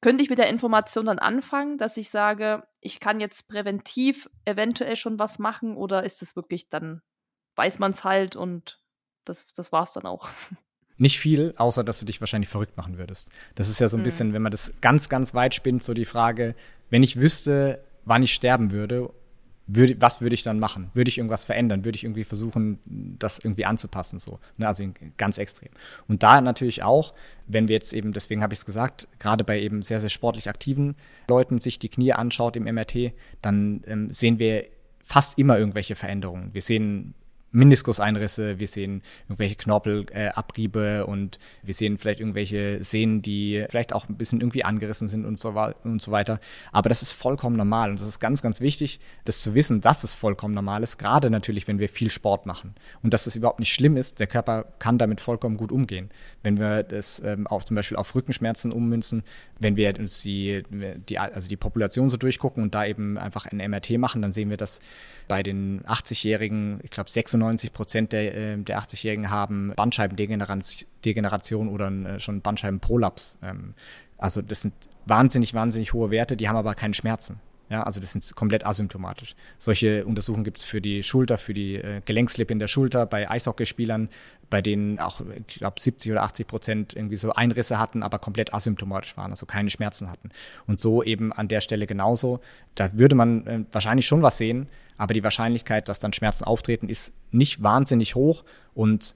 könnte ich mit der Information dann anfangen, dass ich sage, ich kann jetzt präventiv eventuell schon was machen oder ist es wirklich dann, weiß man es halt und das, das war es dann auch. (laughs) Nicht viel, außer dass du dich wahrscheinlich verrückt machen würdest. Das ist ja so ein mhm. bisschen, wenn man das ganz, ganz weit spinnt, so die Frage, wenn ich wüsste, wann ich sterben würde, würde, was würde ich dann machen? Würde ich irgendwas verändern? Würde ich irgendwie versuchen, das irgendwie anzupassen? So, ne? Also ganz extrem. Und da natürlich auch, wenn wir jetzt eben, deswegen habe ich es gesagt, gerade bei eben sehr, sehr sportlich aktiven Leuten sich die Knie anschaut im MRT, dann ähm, sehen wir fast immer irgendwelche Veränderungen. Wir sehen Meniskuseinrisse, wir sehen irgendwelche Knorpelabriebe äh, und wir sehen vielleicht irgendwelche Sehnen, die vielleicht auch ein bisschen irgendwie angerissen sind und so, und so weiter. Aber das ist vollkommen normal und das ist ganz, ganz wichtig, das zu wissen, dass es vollkommen normal ist, gerade natürlich, wenn wir viel Sport machen und dass es überhaupt nicht schlimm ist. Der Körper kann damit vollkommen gut umgehen. Wenn wir das ähm, auch zum Beispiel auf Rückenschmerzen ummünzen, wenn wir uns die, die, also die Population so durchgucken und da eben einfach ein MRT machen, dann sehen wir, dass bei den 80-Jährigen, ich glaube 96 Prozent der, äh, der 80-Jährigen haben Bandscheibendegeneration oder äh, schon Bandscheibenprolaps. Ähm, also das sind wahnsinnig, wahnsinnig hohe Werte, die haben aber keine Schmerzen. Ja, also das sind komplett asymptomatisch. Solche Untersuchungen gibt es für die Schulter, für die äh, Gelenkslippe in der Schulter, bei Eishockeyspielern, bei denen auch, ich glaube, 70 oder 80 Prozent irgendwie so Einrisse hatten, aber komplett asymptomatisch waren, also keine Schmerzen hatten. Und so eben an der Stelle genauso. Da würde man äh, wahrscheinlich schon was sehen, aber die Wahrscheinlichkeit, dass dann Schmerzen auftreten, ist nicht wahnsinnig hoch und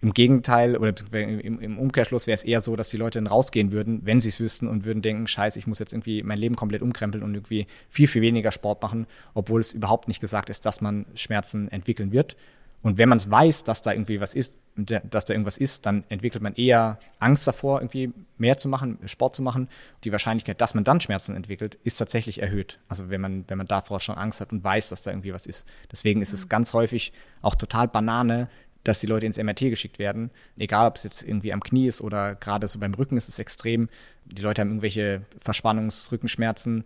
im Gegenteil, oder im, Umkehrschluss wäre es eher so, dass die Leute dann rausgehen würden, wenn sie es wüssten und würden denken, scheiße, ich muss jetzt irgendwie mein Leben komplett umkrempeln und irgendwie viel, viel weniger Sport machen, obwohl es überhaupt nicht gesagt ist, dass man Schmerzen entwickeln wird. Und wenn man es weiß, dass da irgendwie was ist, dass da irgendwas ist, dann entwickelt man eher Angst davor, irgendwie mehr zu machen, Sport zu machen. Die Wahrscheinlichkeit, dass man dann Schmerzen entwickelt, ist tatsächlich erhöht. Also wenn man, wenn man davor schon Angst hat und weiß, dass da irgendwie was ist. Deswegen ist es mhm. ganz häufig auch total Banane, dass die Leute ins MRT geschickt werden. Egal, ob es jetzt irgendwie am Knie ist oder gerade so beim Rücken ist es extrem. Die Leute haben irgendwelche Verspannungsrückenschmerzen,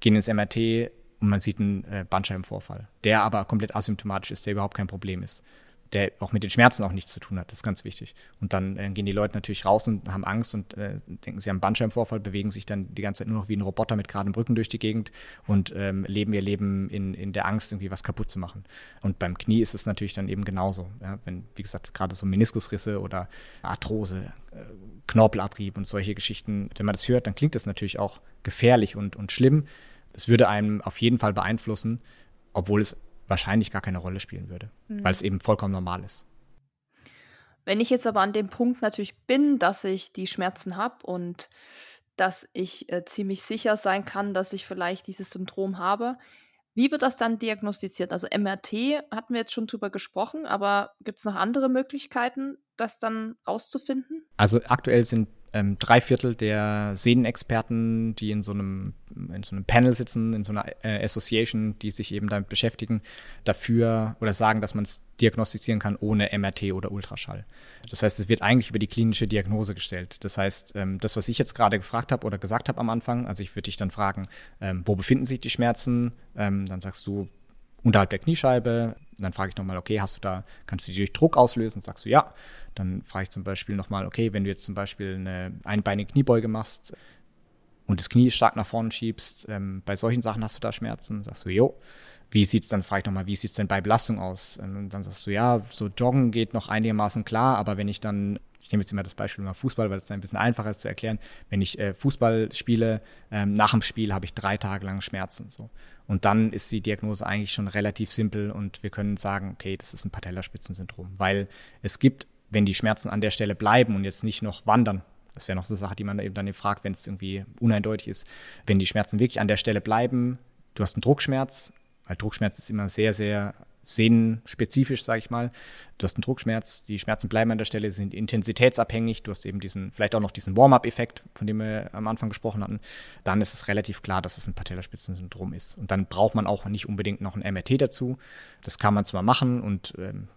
gehen ins MRT und man sieht einen äh, Bandscheibenvorfall, der aber komplett asymptomatisch ist, der überhaupt kein Problem ist der auch mit den Schmerzen auch nichts zu tun hat. Das ist ganz wichtig. Und dann äh, gehen die Leute natürlich raus und haben Angst und äh, denken, sie haben einen Bandscheibenvorfall, bewegen sich dann die ganze Zeit nur noch wie ein Roboter mit geradem Rücken durch die Gegend und ähm, leben ihr Leben in, in der Angst, irgendwie was kaputt zu machen. Und beim Knie ist es natürlich dann eben genauso. Ja? Wenn, wie gesagt, gerade so Meniskusrisse oder Arthrose, äh, Knorpelabrieb und solche Geschichten, wenn man das hört, dann klingt das natürlich auch gefährlich und, und schlimm. Es würde einem auf jeden Fall beeinflussen, obwohl es wahrscheinlich gar keine Rolle spielen würde, mhm. weil es eben vollkommen normal ist. Wenn ich jetzt aber an dem Punkt natürlich bin, dass ich die Schmerzen habe und dass ich äh, ziemlich sicher sein kann, dass ich vielleicht dieses Syndrom habe, Wie wird das dann diagnostiziert? Also MRT hatten wir jetzt schon drüber gesprochen, aber gibt es noch andere Möglichkeiten, das dann rauszufinden? Also aktuell sind ähm, drei Viertel der Sehnenexperten, die in so einem, in so einem Panel sitzen, in so einer äh, Association, die sich eben damit beschäftigen, dafür oder sagen, dass man es diagnostizieren kann ohne MRT oder Ultraschall. Das heißt, es wird eigentlich über die klinische Diagnose gestellt. Das heißt, ähm, das, was ich jetzt gerade gefragt habe oder gesagt habe am Anfang, also ich würde dich dann fragen, ähm, wo befinden sich die Schmerzen? Ähm, dann sagst du, unterhalb der Kniescheibe. Dann frage ich nochmal, okay, hast du da, kannst du die durch Druck auslösen? Sagst du ja. Dann frage ich zum Beispiel nochmal, okay, wenn du jetzt zum Beispiel eine einbeinige Kniebeuge machst und das Knie stark nach vorne schiebst, ähm, bei solchen Sachen hast du da Schmerzen? Sagst du, jo. Wie sieht es dann, frage ich nochmal, wie sieht es denn bei Belastung aus? Und dann sagst du, ja, so Joggen geht noch einigermaßen klar, aber wenn ich dann ich nehme jetzt immer das Beispiel mal Fußball, weil es ein bisschen einfacher ist zu erklären. Wenn ich äh, Fußball spiele, ähm, nach dem Spiel habe ich drei Tage lang Schmerzen. So. Und dann ist die Diagnose eigentlich schon relativ simpel und wir können sagen, okay, das ist ein Patellaspitzensyndrom, weil es gibt, wenn die Schmerzen an der Stelle bleiben und jetzt nicht noch wandern, das wäre noch so eine Sache, die man eben dann fragt, wenn es irgendwie uneindeutig ist, wenn die Schmerzen wirklich an der Stelle bleiben, du hast einen Druckschmerz, weil Druckschmerz ist immer sehr, sehr sehnenspezifisch, sage ich mal. Du hast einen Druckschmerz, die Schmerzen bleiben an der Stelle, sind intensitätsabhängig. Du hast eben diesen, vielleicht auch noch diesen Warm-up-Effekt, von dem wir am Anfang gesprochen hatten. Dann ist es relativ klar, dass es ein Patellaspitzensyndrom ist. Und dann braucht man auch nicht unbedingt noch ein MRT dazu. Das kann man zwar machen und ähm,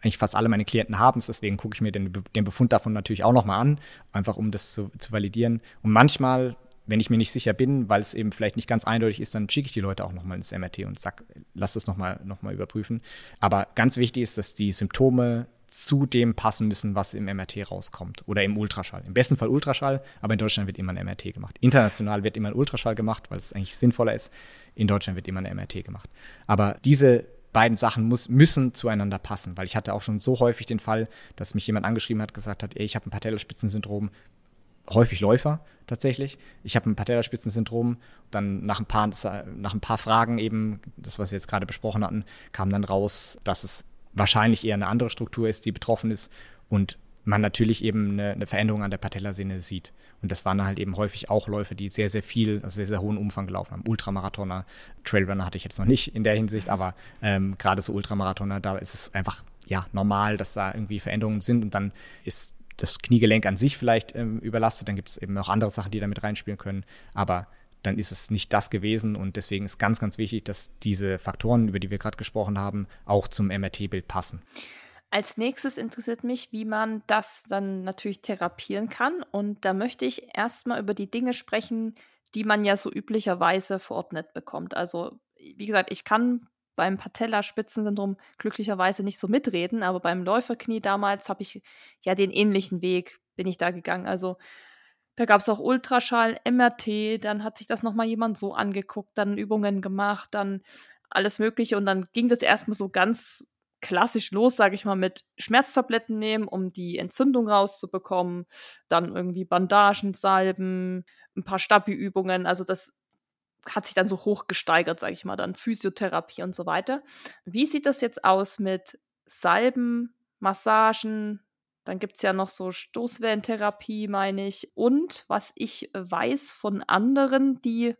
eigentlich fast alle meine Klienten haben es, deswegen gucke ich mir den, den Befund davon natürlich auch nochmal an, einfach um das zu, zu validieren. Und manchmal wenn ich mir nicht sicher bin, weil es eben vielleicht nicht ganz eindeutig ist, dann schicke ich die Leute auch nochmal ins MRT und sag, lass es nochmal noch mal überprüfen. Aber ganz wichtig ist, dass die Symptome zu dem passen müssen, was im MRT rauskommt oder im Ultraschall. Im besten Fall Ultraschall, aber in Deutschland wird immer ein MRT gemacht. International wird immer ein Ultraschall gemacht, weil es eigentlich sinnvoller ist. In Deutschland wird immer ein MRT gemacht. Aber diese beiden Sachen muss, müssen zueinander passen, weil ich hatte auch schon so häufig den Fall, dass mich jemand angeschrieben hat, gesagt hat, ey, ich habe ein Patellaspitzensyndrom, häufig Läufer tatsächlich. Ich habe ein Patellaspitzensyndrom. Dann nach ein, paar, nach ein paar Fragen eben, das, was wir jetzt gerade besprochen hatten, kam dann raus, dass es wahrscheinlich eher eine andere Struktur ist, die betroffen ist und man natürlich eben eine, eine Veränderung an der Patellasehne sieht. Und das waren halt eben häufig auch Läufe, die sehr, sehr viel, also sehr, sehr hohen Umfang gelaufen haben. Ultramarathoner, Trailrunner hatte ich jetzt noch nicht in der Hinsicht, aber ähm, gerade so Ultramarathoner, da ist es einfach ja normal, dass da irgendwie Veränderungen sind und dann ist das Kniegelenk an sich vielleicht ähm, überlastet. Dann gibt es eben noch andere Sachen, die damit reinspielen können. Aber dann ist es nicht das gewesen. Und deswegen ist ganz, ganz wichtig, dass diese Faktoren, über die wir gerade gesprochen haben, auch zum MRT-Bild passen. Als nächstes interessiert mich, wie man das dann natürlich therapieren kann. Und da möchte ich erstmal über die Dinge sprechen, die man ja so üblicherweise verordnet bekommt. Also, wie gesagt, ich kann beim Patellaspitzensyndrom glücklicherweise nicht so mitreden, aber beim Läuferknie damals habe ich ja den ähnlichen Weg, bin ich da gegangen. Also da gab es auch Ultraschall, MRT, dann hat sich das nochmal jemand so angeguckt, dann Übungen gemacht, dann alles Mögliche und dann ging das erstmal so ganz klassisch los, sage ich mal, mit Schmerztabletten nehmen, um die Entzündung rauszubekommen, dann irgendwie Bandagen, Salben, ein paar Stabi-Übungen. Also das hat sich dann so hochgesteigert, sage ich mal, dann Physiotherapie und so weiter. Wie sieht das jetzt aus mit Salben, Massagen? Dann gibt es ja noch so Stoßwellentherapie, meine ich. Und was ich weiß von anderen, die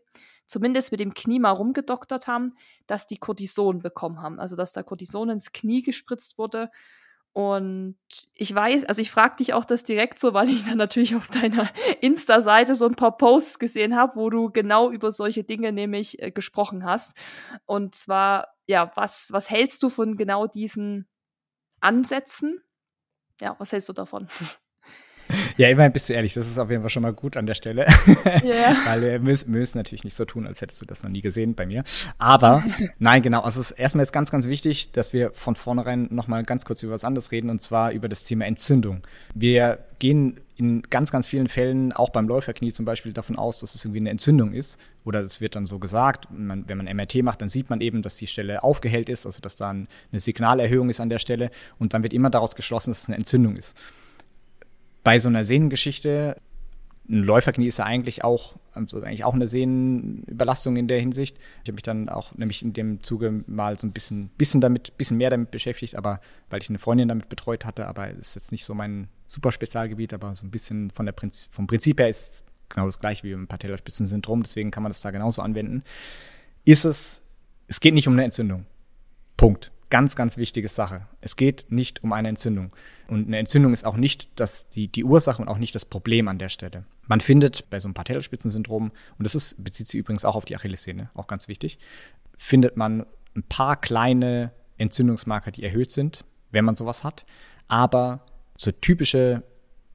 zumindest mit dem Knie mal rumgedoktert haben, dass die Cortison bekommen haben. Also dass da Cortison ins Knie gespritzt wurde und ich weiß, also ich frage dich auch das direkt so, weil ich dann natürlich auf deiner Insta-Seite so ein paar Posts gesehen habe, wo du genau über solche Dinge nämlich äh, gesprochen hast. Und zwar, ja, was, was hältst du von genau diesen Ansätzen? Ja, was hältst du davon? (laughs) (laughs) Ja, immerhin bist du ehrlich, das ist auf jeden Fall schon mal gut an der Stelle. (laughs) Yeah. (laughs) Weil wir müssen, müssen natürlich nicht so tun, als hättest du das noch nie gesehen bei mir. Aber nein, genau, also es ist erstmal ist ganz, ganz wichtig, dass wir von vornherein nochmal ganz kurz über was anderes reden, und zwar über das Thema Entzündung. Wir gehen in ganz, ganz vielen Fällen, auch beim Läuferknie zum Beispiel, davon aus, dass es irgendwie eine Entzündung ist. Oder es wird dann so gesagt, man, wenn man MRT macht, dann sieht man eben, dass die Stelle aufgehellt ist, also dass da eine Signalerhöhung ist an der Stelle. Und dann wird immer daraus geschlossen, dass es eine Entzündung ist bei so einer Sehnengeschichte, ein Läuferknie ist ja eigentlich auch, also eigentlich auch eine Sehnenüberlastung in der Hinsicht. Ich habe mich dann auch nämlich in dem Zuge mal so ein bisschen, bisschen damit, bisschen mehr damit beschäftigt, aber weil ich eine Freundin damit betreut hatte, aber es ist jetzt nicht so mein super Spezialgebiet, aber so ein bisschen von der Prinzip, vom Prinzip her ist es genau das gleiche wie beim Patellaspitzensyndrom, deswegen kann man das da genauso anwenden. Ist es Es geht nicht um eine Entzündung. Punkt. Ganz, ganz wichtige Sache. Es geht nicht um eine Entzündung. Und eine Entzündung ist auch nicht das, die, die Ursache und auch nicht das Problem an der Stelle. Man findet bei so einem Patellaspitzensyndrom, und das ist, bezieht sich übrigens auch auf die Achillessehne, auch ganz wichtig, findet man ein paar kleine Entzündungsmarker, die erhöht sind, wenn man sowas hat. Aber so typische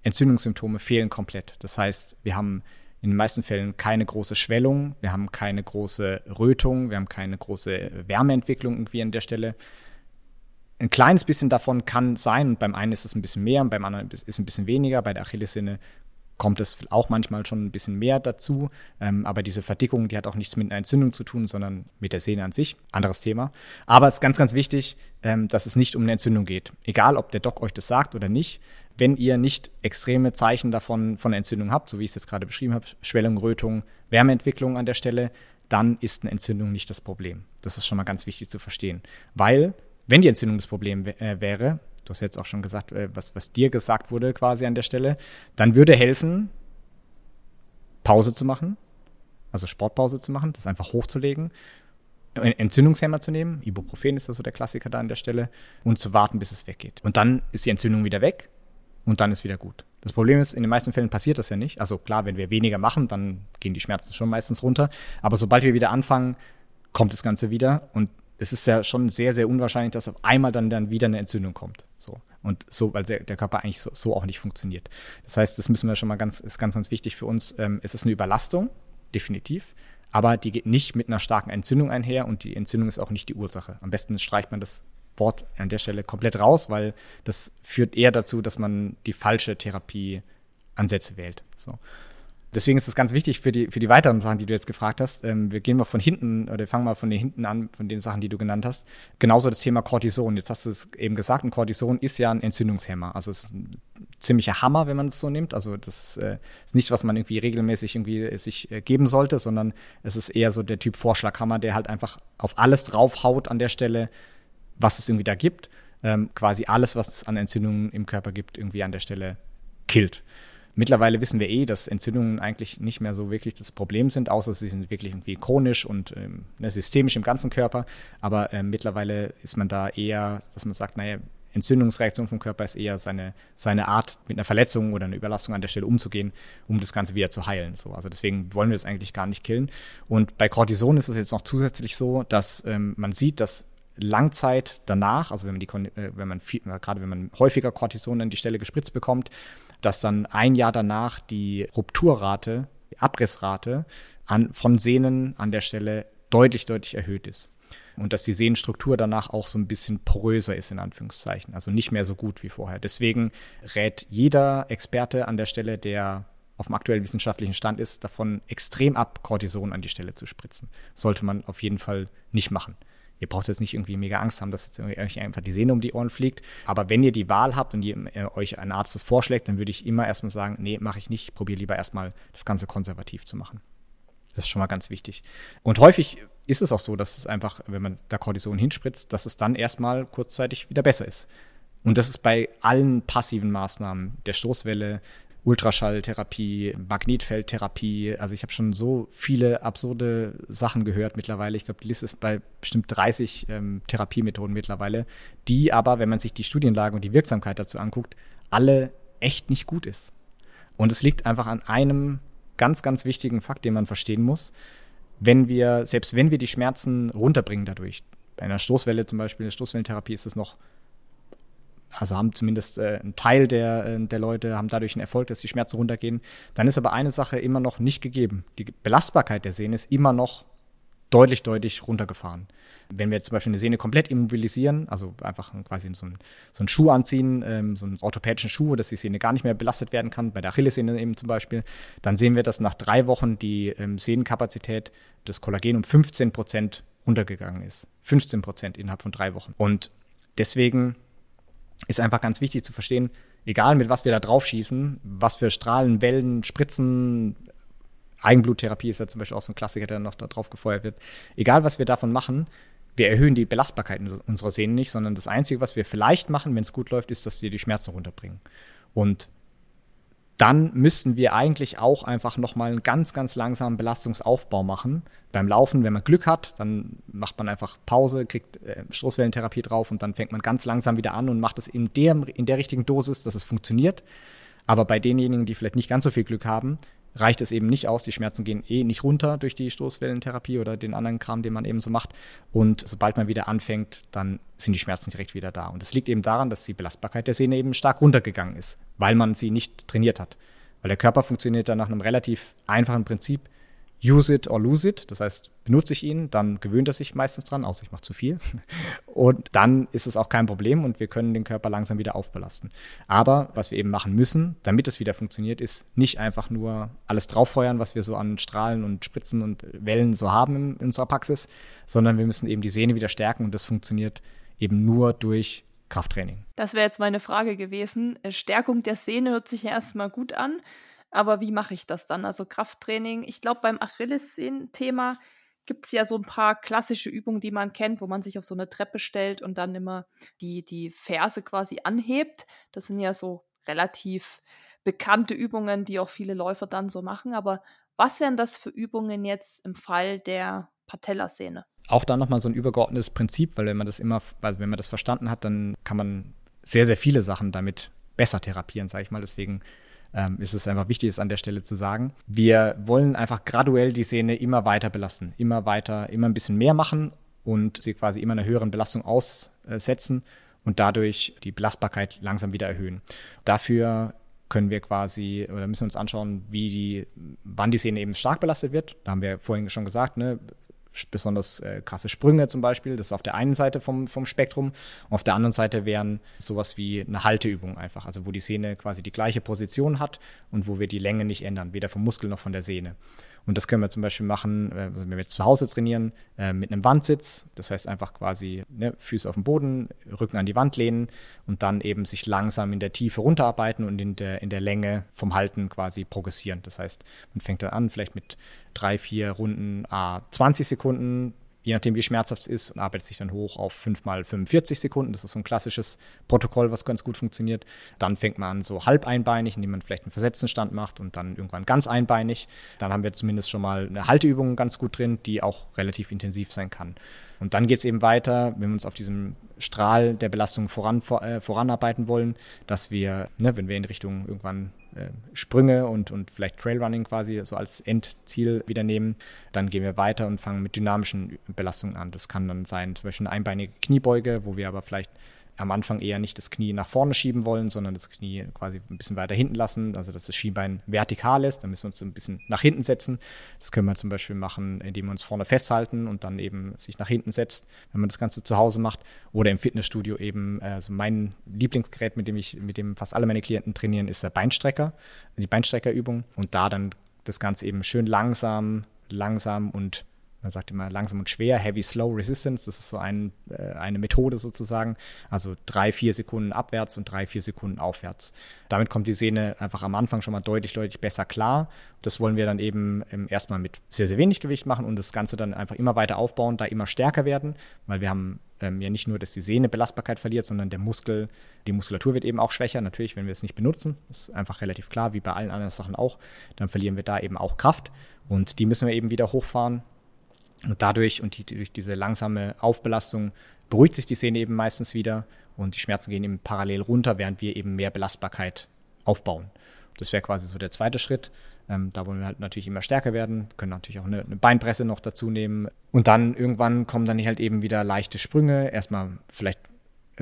Entzündungssymptome fehlen komplett. Das heißt, wir haben in den meisten Fällen keine große Schwellung, wir haben keine große Rötung, wir haben keine große Wärmeentwicklung irgendwie an der Stelle. Ein kleines bisschen davon kann sein, und beim einen ist es ein bisschen mehr und beim anderen ist ein bisschen weniger. Bei der Achillessehne kommt es auch manchmal schon ein bisschen mehr dazu. Ähm, aber diese Verdickung, die hat auch nichts mit einer Entzündung zu tun, sondern mit der Sehne an sich. Anderes Thema. Aber es ist ganz, ganz wichtig, ähm, dass es nicht um eine Entzündung geht. Egal, ob der Doc euch das sagt oder nicht. Wenn ihr nicht extreme Zeichen davon von Entzündung habt, so wie ich es jetzt gerade beschrieben habe, Schwellung, Rötung, Wärmeentwicklung an der Stelle, dann ist eine Entzündung nicht das Problem. Das ist schon mal ganz wichtig zu verstehen. Weil, wenn die Entzündung das Problem äh, wäre, du hast jetzt auch schon gesagt, äh, was, was dir gesagt wurde quasi an der Stelle, dann würde helfen, Pause zu machen, also Sportpause zu machen, das einfach hochzulegen, Entzündungshemmer zu nehmen, Ibuprofen ist das so der Klassiker da an der Stelle, und zu warten, bis es weggeht. Und dann ist die Entzündung wieder weg und dann ist wieder gut. Das Problem ist, in den meisten Fällen passiert das ja nicht. Also klar, wenn wir weniger machen, dann gehen die Schmerzen schon meistens runter. Aber sobald wir wieder anfangen, kommt das Ganze wieder und es ist ja schon sehr, sehr unwahrscheinlich, dass auf einmal dann, dann wieder eine Entzündung kommt. So. Und so, weil der, der Körper eigentlich so, so, auch nicht funktioniert. Das heißt, das müssen wir schon mal ganz, ist ganz, ganz wichtig für uns. Ähm, es ist eine Überlastung, definitiv. Aber die geht nicht mit einer starken Entzündung einher und die Entzündung ist auch nicht die Ursache. Am besten streicht man das Wort an der Stelle komplett raus, weil das führt eher dazu, dass man die falsche Therapieansätze wählt. So deswegen ist es ganz wichtig für die, für die weiteren Sachen, die du jetzt gefragt hast. Ähm, wir gehen mal von hinten oder fangen mal von den hinten an, von den Sachen, die du genannt hast. Genauso das Thema Cortison. Jetzt hast du es eben gesagt, ein Cortison ist ja ein Entzündungshemmer. Also es ist ein ziemlicher Hammer, wenn man es so nimmt. Also das äh, ist nichts, was man irgendwie regelmäßig irgendwie sich äh, geben sollte, sondern es ist eher so der Typ Vorschlaghammer, der halt einfach auf alles draufhaut an der Stelle, was es irgendwie da gibt. Ähm, quasi alles, was es an Entzündungen im Körper gibt, irgendwie an der Stelle killt. Mittlerweile wissen wir eh, dass Entzündungen eigentlich nicht mehr so wirklich das Problem sind, außer sie sind wirklich irgendwie chronisch und ähm, ne, systemisch im ganzen Körper. Aber äh, mittlerweile ist man da eher, dass man sagt, naja, Entzündungsreaktion vom Körper ist eher seine, seine Art, mit einer Verletzung oder einer Überlastung an der Stelle umzugehen, um das Ganze wieder zu heilen. So, also deswegen wollen wir das eigentlich gar nicht killen. Und bei Cortison ist es jetzt noch zusätzlich so, dass ähm, man sieht, dass Langzeit danach, also wenn man die, äh, wenn man viel, gerade wenn man häufiger Cortison an die Stelle gespritzt bekommt, dass dann ein Jahr danach die Rupturrate, die Abrissrate an, von Sehnen an der Stelle deutlich, deutlich erhöht ist. Und dass die Sehnenstruktur danach auch so ein bisschen poröser ist, in Anführungszeichen. Also nicht mehr so gut wie vorher. Deswegen rät jeder Experte an der Stelle, der auf dem aktuellen wissenschaftlichen Stand ist, davon extrem ab, Cortison an die Stelle zu spritzen. Sollte man auf jeden Fall nicht machen. Ihr braucht jetzt nicht irgendwie mega Angst haben, dass jetzt euch einfach die Sehne um die Ohren fliegt. Aber wenn ihr die Wahl habt und ihr, äh, euch ein Arzt das vorschlägt, dann würde ich immer erstmal sagen, nee, mache ich nicht. Probiere lieber erstmal das Ganze konservativ zu machen. Das ist schon mal ganz wichtig. Und häufig ist es auch so, dass es einfach, wenn man da Cortison hinspritzt, dass es dann erstmal kurzzeitig wieder besser ist. Und das ist bei allen passiven Maßnahmen der Stoßwelle, Ultraschalltherapie, Magnetfeldtherapie. Also ich habe schon so viele absurde Sachen gehört mittlerweile. Ich glaube, die Liste ist bei bestimmt 30 ähm, Therapiemethoden mittlerweile, die aber, wenn man sich die Studienlage und die Wirksamkeit dazu anguckt, alle echt nicht gut ist. Und es liegt einfach an einem ganz, ganz wichtigen Fakt, den man verstehen muss. Wenn wir, selbst wenn wir die Schmerzen runterbringen dadurch, bei einer Stoßwelle zum Beispiel, der Stoßwellentherapie ist es noch also haben zumindest äh, ein Teil der, äh, der Leute haben dadurch einen Erfolg, dass die Schmerzen runtergehen. Dann ist aber eine Sache immer noch nicht gegeben. Die Belastbarkeit der Sehne ist immer noch deutlich, deutlich runtergefahren. Wenn wir jetzt zum Beispiel eine Sehne komplett immobilisieren, also einfach quasi so einen, so einen Schuh anziehen, ähm, so einen orthopädischen Schuh, dass die Sehne gar nicht mehr belastet werden kann, bei der Achillessehne eben zum Beispiel, dann sehen wir, dass nach drei Wochen die ähm, Sehnenkapazität des Kollagen um 15 Prozent runtergegangen ist. 15 Prozent innerhalb von drei Wochen. Und deswegen ist einfach ganz wichtig zu verstehen, egal mit was wir da drauf schießen, was für Strahlen, Wellen, Spritzen, Eigenbluttherapie ist ja zum Beispiel auch so ein Klassiker, der noch da drauf gefeuert wird. Egal, was wir davon machen, wir erhöhen die Belastbarkeit unserer Sehnen nicht, sondern das Einzige, was wir vielleicht machen, wenn es gut läuft, ist, dass wir die Schmerzen runterbringen. Und dann müssten wir eigentlich auch einfach nochmal einen ganz, ganz langsamen Belastungsaufbau machen. Beim Laufen, wenn man Glück hat, dann macht man einfach Pause, kriegt äh, Stoßwellentherapie drauf und dann fängt man ganz langsam wieder an und macht es in der, in der richtigen Dosis, dass es funktioniert. Aber bei denjenigen, die vielleicht nicht ganz so viel Glück haben, reicht es eben nicht aus. Die Schmerzen gehen eh nicht runter durch die Stoßwellentherapie oder den anderen Kram, den man eben so macht. Und sobald man wieder anfängt, dann sind die Schmerzen direkt wieder da. Und es liegt eben daran, dass die Belastbarkeit der Sehne eben stark runtergegangen ist, weil man sie nicht trainiert hat. Weil der Körper funktioniert dann nach einem relativ einfachen Prinzip use it or lose it. Das heißt, benutze ich ihn, dann gewöhnt er sich meistens dran, außer ich mache zu viel. (laughs) Und dann ist es auch kein Problem und wir können den Körper langsam wieder aufbelasten. Aber was wir eben machen müssen, damit es wieder funktioniert, ist nicht einfach nur alles drauffeuern, was wir so an Strahlen und Spritzen und Wellen so haben in unserer Praxis, sondern wir müssen eben die Sehne wieder stärken und das funktioniert eben nur durch Krafttraining. Das wäre jetzt meine Frage gewesen. Stärkung der Sehne hört sich ja erstmal gut an. Aber wie mache ich das dann? Also Krafttraining. Ich glaube, beim Achillessehnen-Thema gibt es ja so ein paar klassische Übungen, die man kennt, wo man sich auf so eine Treppe stellt und dann immer die, die Ferse quasi anhebt. Das sind ja so relativ bekannte Übungen, die auch viele Läufer dann so machen. Aber was wären das für Übungen jetzt im Fall der Patellasehne? Auch da nochmal so ein übergeordnetes Prinzip, weil wenn man das immer, also wenn man das verstanden hat, dann kann man sehr, sehr viele Sachen damit besser therapieren, sage ich mal. Deswegen ähm, ist es einfach wichtig, es an der Stelle zu sagen. Wir wollen einfach graduell die Sehne immer weiter belasten, immer weiter, immer ein bisschen mehr machen und sie quasi immer einer höheren Belastung aussetzen und dadurch die Belastbarkeit langsam wieder erhöhen. Dafür können wir quasi oder müssen uns anschauen, wie die, wann die Sehne eben stark belastet wird. Da haben wir vorhin schon gesagt, ne, besonders äh, krasse Sprünge zum Beispiel. Das ist auf der einen Seite vom, vom Spektrum. Und auf der anderen Seite wären sowas wie eine Halteübung einfach, also wo die Sehne quasi die gleiche Position hat und wo wir die Länge nicht ändern, weder vom Muskel noch von der Sehne. Und das können wir zum Beispiel machen, äh, also wenn wir jetzt zu Hause trainieren, äh, mit einem Wandsitz. Das heißt einfach quasi ne, Füße auf dem Boden, Rücken an die Wand lehnen und dann eben sich langsam in der Tiefe runterarbeiten und in der, in der Länge vom Halten quasi progressieren. Das heißt, man fängt dann an, vielleicht mit drei, vier Runden, a 20 Sekunden, je nachdem, wie schmerzhaft es ist, und arbeitet sich dann hoch auf 5 mal 45 Sekunden. Das ist so ein klassisches Protokoll, was ganz gut funktioniert. Dann fängt man an so halb einbeinig, indem man vielleicht einen versetzten Stand macht und dann irgendwann ganz einbeinig. Dann haben wir zumindest schon mal eine Halteübung ganz gut drin, die auch relativ intensiv sein kann. Und dann geht es eben weiter, wenn wir uns auf diesem Strahl der Belastung voran, vor, äh, voranarbeiten wollen, dass wir, ne, wenn wir in Richtung irgendwann Sprünge und, und vielleicht Trailrunning quasi so als Endziel wieder nehmen. Dann gehen wir weiter und fangen mit dynamischen Belastungen an. Das kann dann sein, zum Beispiel eine einbeinige Kniebeuge, wo wir aber vielleicht am Anfang eher nicht das Knie nach vorne schieben wollen, sondern das Knie quasi ein bisschen weiter hinten lassen, also dass das Schienbein vertikal ist. Dann müssen wir uns ein bisschen nach hinten setzen. Das können wir zum Beispiel machen, indem wir uns vorne festhalten und dann eben sich nach hinten setzt, wenn man das Ganze zu Hause macht. Oder im Fitnessstudio eben, also mein Lieblingsgerät, mit dem ich, mit dem fast alle meine Klienten trainieren, ist der Beinstrecker, die Beinstreckerübung. Und da dann das Ganze eben schön langsam, langsam und man sagt immer langsam und schwer, Heavy Slow Resistance, das ist so ein, äh, eine Methode sozusagen, also drei, vier Sekunden abwärts und drei, vier Sekunden aufwärts. Damit kommt die Sehne einfach am Anfang schon mal deutlich, deutlich besser klar. Das wollen wir dann eben ähm, erstmal mit sehr, sehr wenig Gewicht machen und das Ganze dann einfach immer weiter aufbauen, da immer stärker werden, weil wir haben ähm, ja nicht nur, dass die Sehne Belastbarkeit verliert, sondern der Muskel, die Muskulatur wird eben auch schwächer. Natürlich, wenn wir es nicht benutzen, ist einfach relativ klar, wie bei allen anderen Sachen auch, dann verlieren wir da eben auch Kraft und die müssen wir eben wieder hochfahren und dadurch und die, durch diese langsame Aufbelastung beruhigt sich die Sehne eben meistens wieder und die Schmerzen gehen eben parallel runter, während wir eben mehr Belastbarkeit aufbauen. Das wäre quasi so der zweite Schritt. Ähm, da wollen wir halt natürlich immer stärker werden, können natürlich auch eine, eine, Beinpresse noch dazu nehmen. Und dann irgendwann kommen dann halt eben wieder leichte Sprünge. Erstmal vielleicht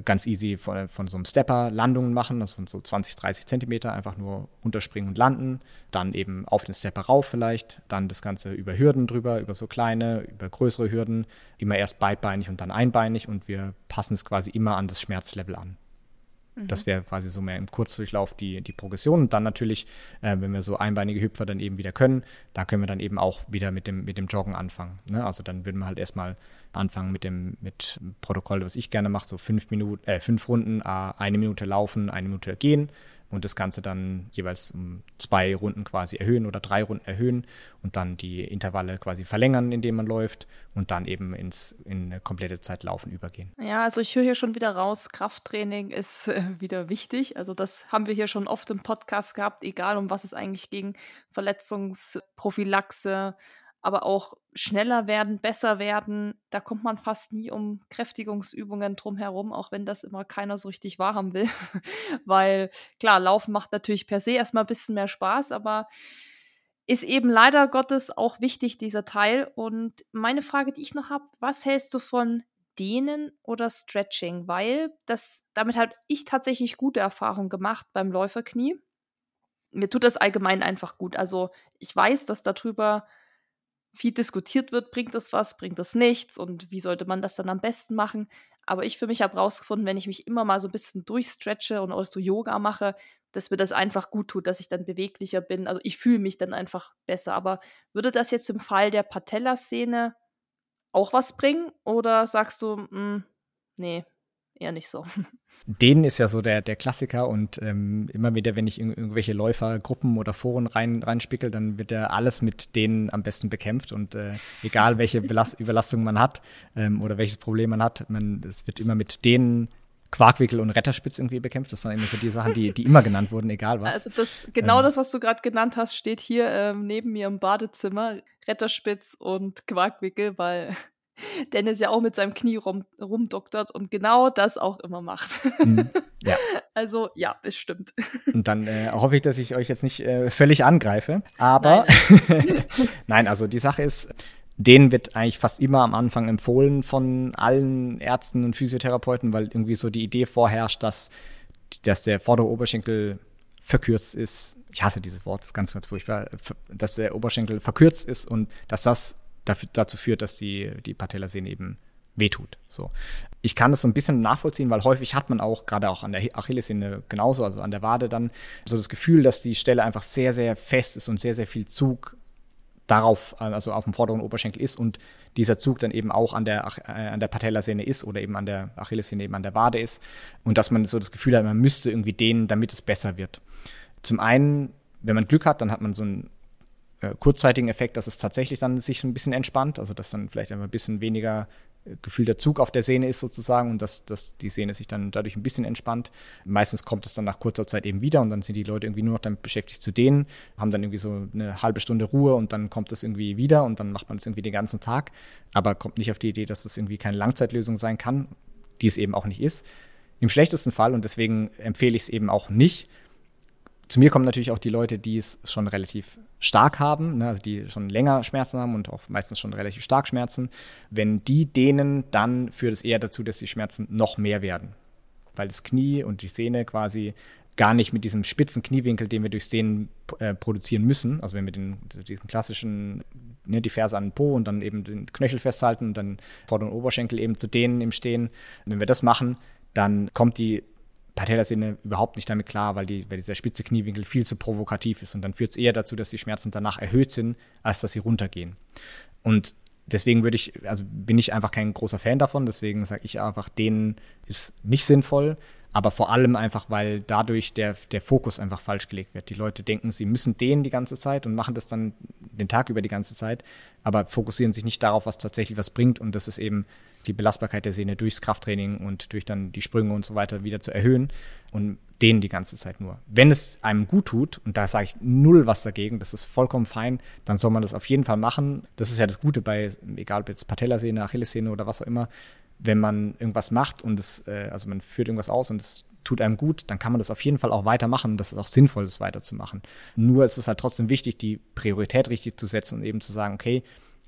ganz easy von, von so einem Stepper Landungen machen, also von so 20, 30 Zentimeter einfach nur unterspringen und landen, dann eben auf den Stepper rauf vielleicht, dann das Ganze über Hürden drüber, über so kleine, über größere Hürden, immer erst beidbeinig und dann einbeinig. Und wir passen es quasi immer an das Schmerzlevel an. Das mhm. wäre quasi so mehr im Kurzdurchlauf die, die Progression. Und dann natürlich, äh, wenn wir so einbeinige Hüpfer dann eben wieder können, da können wir dann eben auch wieder mit dem, mit dem Joggen anfangen. Ne? Also dann würden wir halt erstmal anfangen mit dem mit Protokoll, was ich gerne mache, so fünf Minuten, äh, fünf Runden, äh, eine Minute laufen, eine Minute gehen, und das Ganze dann jeweils um zwei Runden quasi erhöhen oder drei Runden erhöhen und dann die Intervalle quasi verlängern, indem man läuft und dann eben ins in eine komplette Zeit Laufen übergehen. Ja, also ich höre hier schon wieder raus, Krafttraining ist äh, wieder wichtig. Also das haben wir hier schon oft im Podcast gehabt, egal um was es eigentlich ging, Verletzungsprophylaxe, aber auch schneller werden, besser werden. Da kommt man fast nie um Kräftigungsübungen drumherum, auch wenn das immer keiner so richtig wahrhaben will. (laughs) Weil klar, Laufen macht natürlich per se erstmal ein bisschen mehr Spaß, aber ist eben leider Gottes auch wichtig, dieser Teil. Und meine Frage, die ich noch habe, was hältst du von Dehnen oder Stretching? Weil das, damit habe ich tatsächlich gute Erfahrungen gemacht beim Läuferknie. Mir tut das allgemein einfach gut. Also ich weiß, dass darüber viel diskutiert wird, bringt das was, bringt das nichts und wie sollte man das dann am besten machen. Aber ich für mich habe rausgefunden, wenn ich mich immer mal so ein bisschen durchstretche und auch so Yoga mache, dass mir das einfach gut tut, dass ich dann beweglicher bin. Also ich fühle mich dann einfach besser. Aber würde das jetzt im Fall der Patella-Szene auch was bringen? Oder sagst du, mh, hm, nee, eher nicht so. (laughs) Denen ist ja so der, der Klassiker und ähm, immer wieder, wenn ich in irgendwelche Läufergruppen oder Foren rein, reinspickel, dann wird ja alles mit denen am besten bekämpft und äh, egal welche Belast (laughs) Überlastung man hat ähm, oder welches Problem man hat, man, es wird immer mit denen Quarkwickel und Retterspitz irgendwie bekämpft. Das waren immer so die Sachen, die, die immer genannt wurden, egal was. Also das, genau ähm, das, was du gerade genannt hast, steht hier ähm, neben mir im Badezimmer. Retterspitz und Quarkwickel, weil (laughs) Dennis ja auch mit seinem Knie rum, rumdoktert und genau das auch immer macht. Mhm, ja. (laughs) Also ja, es stimmt. Und dann äh, hoffe ich, dass ich euch jetzt nicht äh, völlig angreife. Aber nein. (laughs) nein, also die Sache ist, denen wird eigentlich fast immer am Anfang empfohlen von allen Ärzten und Physiotherapeuten, weil irgendwie so die Idee vorherrscht, dass, dass der vordere Oberschenkel verkürzt ist. Ich hasse dieses Wort, das ist ganz, ganz furchtbar. Dass der Oberschenkel verkürzt ist und dass das dafür, dazu führt, dass die, die Patellasehne eben wehtut. So. Ich kann das so ein bisschen nachvollziehen, weil häufig hat man auch, gerade auch an der Achillessehne genauso, also an der Wade dann, so das Gefühl, dass die Stelle einfach sehr, sehr fest ist und sehr, sehr viel Zug darauf, also auf dem vorderen Oberschenkel ist und dieser Zug dann eben auch an der, äh, an der Patellasehne ist oder eben an der Achillessehne eben an der Wade ist und dass man so das Gefühl hat, man müsste irgendwie dehnen, damit es besser wird. Zum einen, wenn man Glück hat, dann hat man so ein äh, kurzzeitigen Effekt, dass es tatsächlich dann sich ein bisschen entspannt, also dass dann vielleicht ein bisschen weniger äh, gefühlter Zug auf der Sehne ist sozusagen und dass, dass die Sehne sich dann dadurch ein bisschen entspannt. Meistens kommt es dann nach kurzer Zeit eben wieder und dann sind die Leute irgendwie nur noch damit beschäftigt zu dehnen, haben dann irgendwie so eine halbe Stunde Ruhe und dann kommt es irgendwie wieder und dann macht man es irgendwie den ganzen Tag, aber kommt nicht auf die Idee, dass das irgendwie keine Langzeitlösung sein kann, die es eben auch nicht ist. Im schlechtesten Fall, und deswegen empfehle ich es eben auch nicht, zu mir kommen natürlich auch die Leute, die es schon relativ stark haben, ne, also die schon länger Schmerzen haben und auch meistens schon relativ stark Schmerzen. Wenn die dehnen, dann führt es eher dazu, dass die Schmerzen noch mehr werden. Weil das Knie und die Sehne quasi gar nicht mit diesem spitzen Kniewinkel, den wir durchs Dehnen äh, produzieren müssen, also wenn wir den, diesen klassischen, ne, die Ferse an den Po und dann eben den Knöchel festhalten und dann vorderen Oberschenkel eben zu dehnen im Stehen, wenn wir das machen, dann kommt die Patellasehne überhaupt nicht damit klar, weil, die, weil dieser spitze Kniewinkel viel zu provokativ ist. Und dann führt es eher dazu, dass die Schmerzen danach erhöht sind, als dass sie runtergehen. Und deswegen würde ich, also bin ich einfach kein großer Fan davon. Deswegen sage ich einfach, denen ist nicht sinnvoll. Aber vor allem einfach, weil dadurch der, der Fokus einfach falsch gelegt wird. Die Leute denken, sie müssen dehnen die ganze Zeit und machen das dann den Tag über die ganze Zeit, aber fokussieren sich nicht darauf, was tatsächlich was bringt. Und das ist eben die Belastbarkeit der Sehne durchs Krafttraining und durch dann die Sprünge und so weiter wieder zu erhöhen und dehnen die ganze Zeit nur. Wenn es einem gut tut, und da sage ich null was dagegen, das ist vollkommen fein, dann soll man das auf jeden Fall machen. Das ist ja das Gute bei, egal ob jetzt Patellasehne, Achillessehne oder was auch immer, wenn man irgendwas macht und es, äh, also man führt irgendwas aus und es tut einem gut, dann kann man das auf jeden Fall auch weitermachen das ist auch sinnvoll, das weiterzumachen. Nur ist es halt trotzdem wichtig, die Priorität richtig zu setzen und eben zu sagen, okay,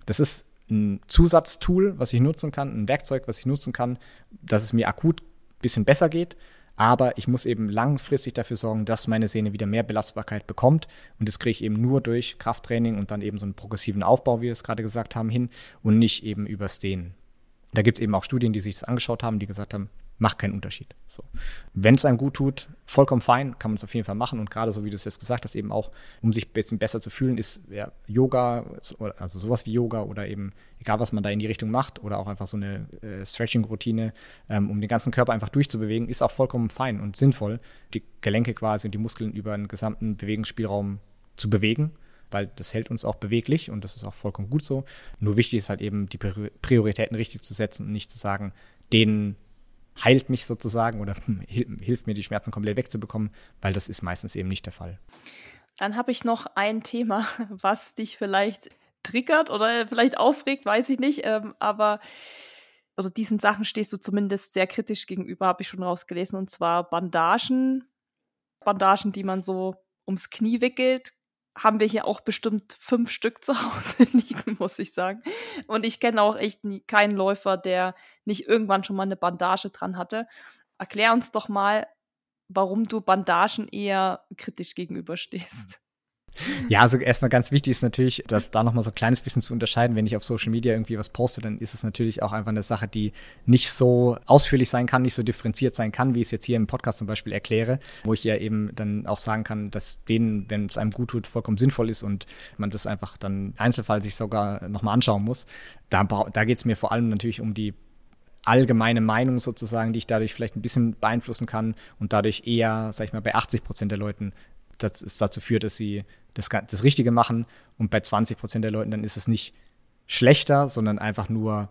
das ist ein Zusatztool, was ich nutzen kann, ein Werkzeug, was ich nutzen kann, dass es mir akut ein bisschen besser geht. Aber ich muss eben langfristig dafür sorgen, dass meine Sehne wieder mehr Belastbarkeit bekommt. Und das kriege ich eben nur durch Krafttraining und dann eben so einen progressiven Aufbau, wie wir es gerade gesagt haben, hin und nicht eben übers Dehnen. Da gibt es eben auch Studien, die sich das angeschaut haben, die gesagt haben, macht keinen Unterschied. So. Wenn es einem gut tut, vollkommen fein, kann man es auf jeden Fall machen. Und gerade so wie du es jetzt gesagt hast, eben auch, um sich ein bisschen besser zu fühlen, ist ja, Yoga, also sowas wie Yoga oder eben, egal was man da in die Richtung macht, oder auch einfach so eine äh, Stretching-Routine, ähm, um den ganzen Körper einfach durchzubewegen, ist auch vollkommen fein und sinnvoll, die Gelenke quasi und die Muskeln über einen gesamten Bewegungsspielraum zu bewegen weil das hält uns auch beweglich und das ist auch vollkommen gut so. Nur wichtig ist halt eben, die Prioritäten richtig zu setzen und nicht zu sagen, den heilt mich sozusagen oder (laughs) hilft mir, die Schmerzen komplett wegzubekommen, weil das ist meistens eben nicht der Fall. Dann habe ich noch ein Thema, (laughs) was dich vielleicht triggert oder vielleicht aufregt, weiß ich nicht, ähm, aber also diesen Sachen stehst du zumindest sehr kritisch gegenüber, habe ich schon rausgelesen, und zwar Bandagen. Bandagen, die man so ums Knie wickelt, haben wir hier auch bestimmt fünf Stück zu Hause (laughs) liegen, muss ich sagen. Und ich kenne auch echt nie, keinen Läufer, der nicht irgendwann schon mal eine Bandage dran hatte. Erklär uns doch mal, warum du Bandagen eher kritisch gegenüberstehst. Ja, also erstmal ganz wichtig ist natürlich, dass da nochmal so ein kleines bisschen zu unterscheiden. Wenn ich auf Social Media irgendwie was poste, dann ist es natürlich auch einfach eine Sache, die nicht so ausführlich sein kann, nicht so differenziert sein kann, wie ich es jetzt hier im Podcast zum Beispiel erkläre, wo ich ja eben dann auch sagen kann, dass denen, wenn es einem gut tut, vollkommen sinnvoll ist und man das einfach dann Einzelfall sich sogar nochmal anschauen muss. Da, da geht es mir vor allem natürlich um die allgemeine Meinung sozusagen, die ich dadurch vielleicht ein bisschen beeinflussen kann und dadurch eher, sag ich mal, bei 80 Prozent der Leuten das es dazu führt, dass sie das, das Richtige machen. Und bei 20 Prozent der Leuten dann ist es nicht schlechter, sondern einfach nur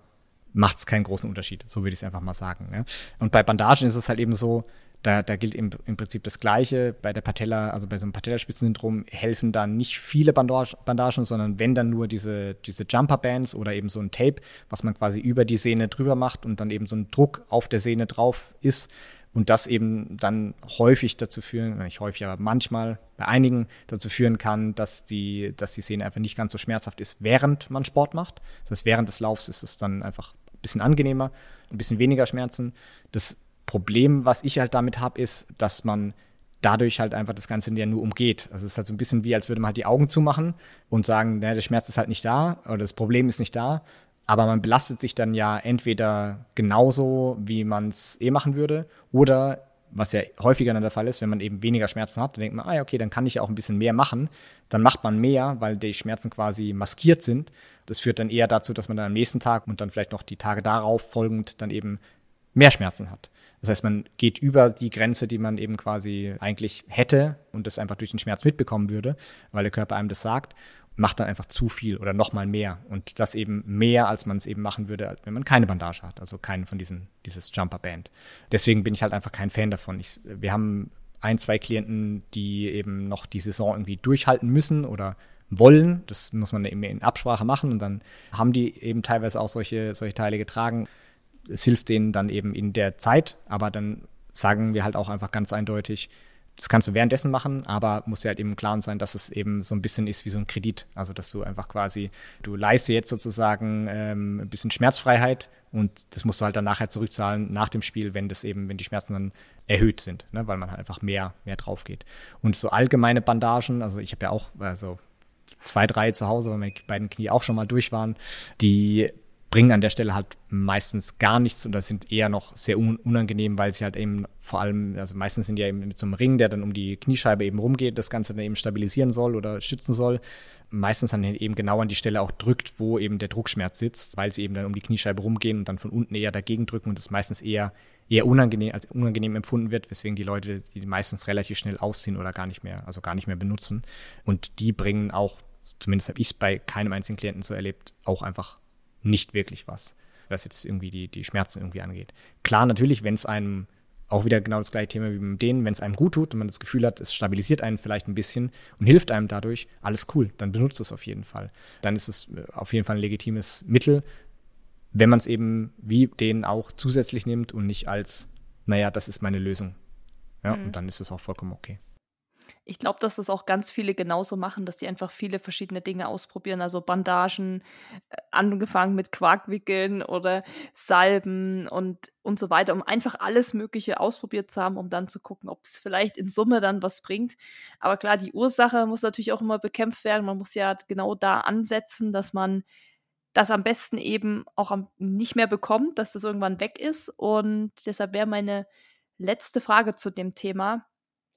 macht es keinen großen Unterschied. So würde ich es einfach mal sagen. Ja. Und bei Bandagen ist es halt eben so, da, da gilt im, im, Prinzip das Gleiche. Bei der Patella, also bei so einem Patellaspitzensyndrom, helfen dann nicht viele Bandage, Bandagen, sondern wenn dann nur diese, diese Jumper-Bands oder eben so ein Tape, was man quasi über die Sehne drüber macht und dann eben so ein Druck auf der Sehne drauf ist, und das eben dann häufig dazu führen, nicht häufig, aber manchmal bei einigen dazu führen kann, dass die, dass die Szene einfach nicht ganz so schmerzhaft ist, während man Sport macht. Das heißt, während des Laufs ist es dann einfach ein bisschen angenehmer, ein bisschen weniger Schmerzen. Das Problem, was ich halt damit habe, ist, dass man dadurch halt einfach das Ganze ja nur umgeht. Also es ist halt so ein bisschen wie, als würde man halt die Augen zumachen und sagen, naja, der Schmerz ist halt nicht da oder das Problem ist nicht da, aber man belastet sich dann ja entweder genauso, wie man es eh machen würde, oder was ja häufiger dann der Fall ist, wenn man eben weniger Schmerzen hat, dann denkt man, ah ja, okay, dann kann ich auch ein bisschen mehr machen. Dann macht man mehr, weil die Schmerzen quasi maskiert sind. Das führt dann eher dazu, dass man dann am nächsten Tag und dann vielleicht noch die Tage darauf folgend dann eben mehr Schmerzen hat. Das heißt, man geht über die Grenze, die man eben quasi eigentlich hätte und das einfach durch den Schmerz mitbekommen würde, weil der Körper einem das sagt macht dann einfach zu viel oder noch mal mehr. Und das eben mehr, als man es eben machen würde, wenn man keine Bandage hat, also keinen von diesen, dieses Jumper-Band. Deswegen bin ich halt einfach kein Fan davon. Ich, wir haben ein, zwei Klienten, die eben noch die Saison irgendwie durchhalten müssen oder wollen. Das muss man eben in Absprache machen und dann haben die eben teilweise auch solche, solche Teile getragen. Es hilft denen dann eben in der Zeit, aber dann sagen wir halt auch einfach ganz eindeutig, das kannst du währenddessen machen, aber muss ja halt eben im Klaren sein, dass es eben so ein bisschen ist wie so ein Kredit. Also, dass du einfach quasi, du leistest jetzt sozusagen ähm, ein bisschen Schmerzfreiheit und das musst du halt dann nachher zurückzahlen nach dem Spiel, wenn das eben, wenn die Schmerzen dann erhöht sind, ne? weil man halt einfach mehr, mehr drauf geht. Und so allgemeine Bandagen, also ich habe ja auch, also zwei, drei zu Hause, weil meine beiden Knie auch schon mal durch waren, die bringen an der Stelle halt meistens gar nichts und das sind eher noch sehr unangenehm, weil sie halt eben vor allem, also meistens sind die ja eben mit so einem Ring, der dann um die Kniescheibe eben rumgeht, das Ganze dann eben stabilisieren soll oder stützen soll. Meistens dann eben genau an die Stelle auch drückt, wo eben der Druckschmerz sitzt, weil sie eben dann um die Kniescheibe rumgehen und dann von unten eher dagegen drücken und das meistens eher, eher unangenehm, als unangenehm empfunden wird, weswegen die Leute die meistens relativ schnell ausziehen oder gar nicht mehr, also gar nicht mehr benutzen. Und die bringen auch, zumindest habe ich es bei keinem einzigen Klienten so erlebt, auch einfach nicht wirklich was, was jetzt irgendwie die, die Schmerzen irgendwie angeht. Klar, natürlich, wenn es einem auch wieder genau das gleiche Thema wie mit denen, wenn es einem gut tut und man das Gefühl hat, es stabilisiert einen vielleicht ein bisschen und hilft einem dadurch, alles cool, dann benutzt es auf jeden Fall. Dann ist es äh, auf jeden Fall ein legitimes Mittel, wenn man es eben wie denen auch zusätzlich nimmt und nicht als, naja, das ist meine Lösung. Ja, mhm. und dann ist es auch vollkommen okay. Ich glaube, dass das auch ganz viele genauso machen, dass die einfach viele verschiedene Dinge ausprobieren, also Bandagen, äh, angefangen mit Quarkwickeln oder Salben und, und so weiter, um einfach alles Mögliche ausprobiert zu haben, um dann zu gucken, ob es vielleicht in Summe dann was bringt. Aber klar, die Ursache muss natürlich auch immer bekämpft werden. Man muss ja genau da ansetzen, dass man das am besten eben auch am, nicht mehr bekommt, dass das irgendwann weg ist. Und deshalb wäre meine letzte Frage zu dem Thema,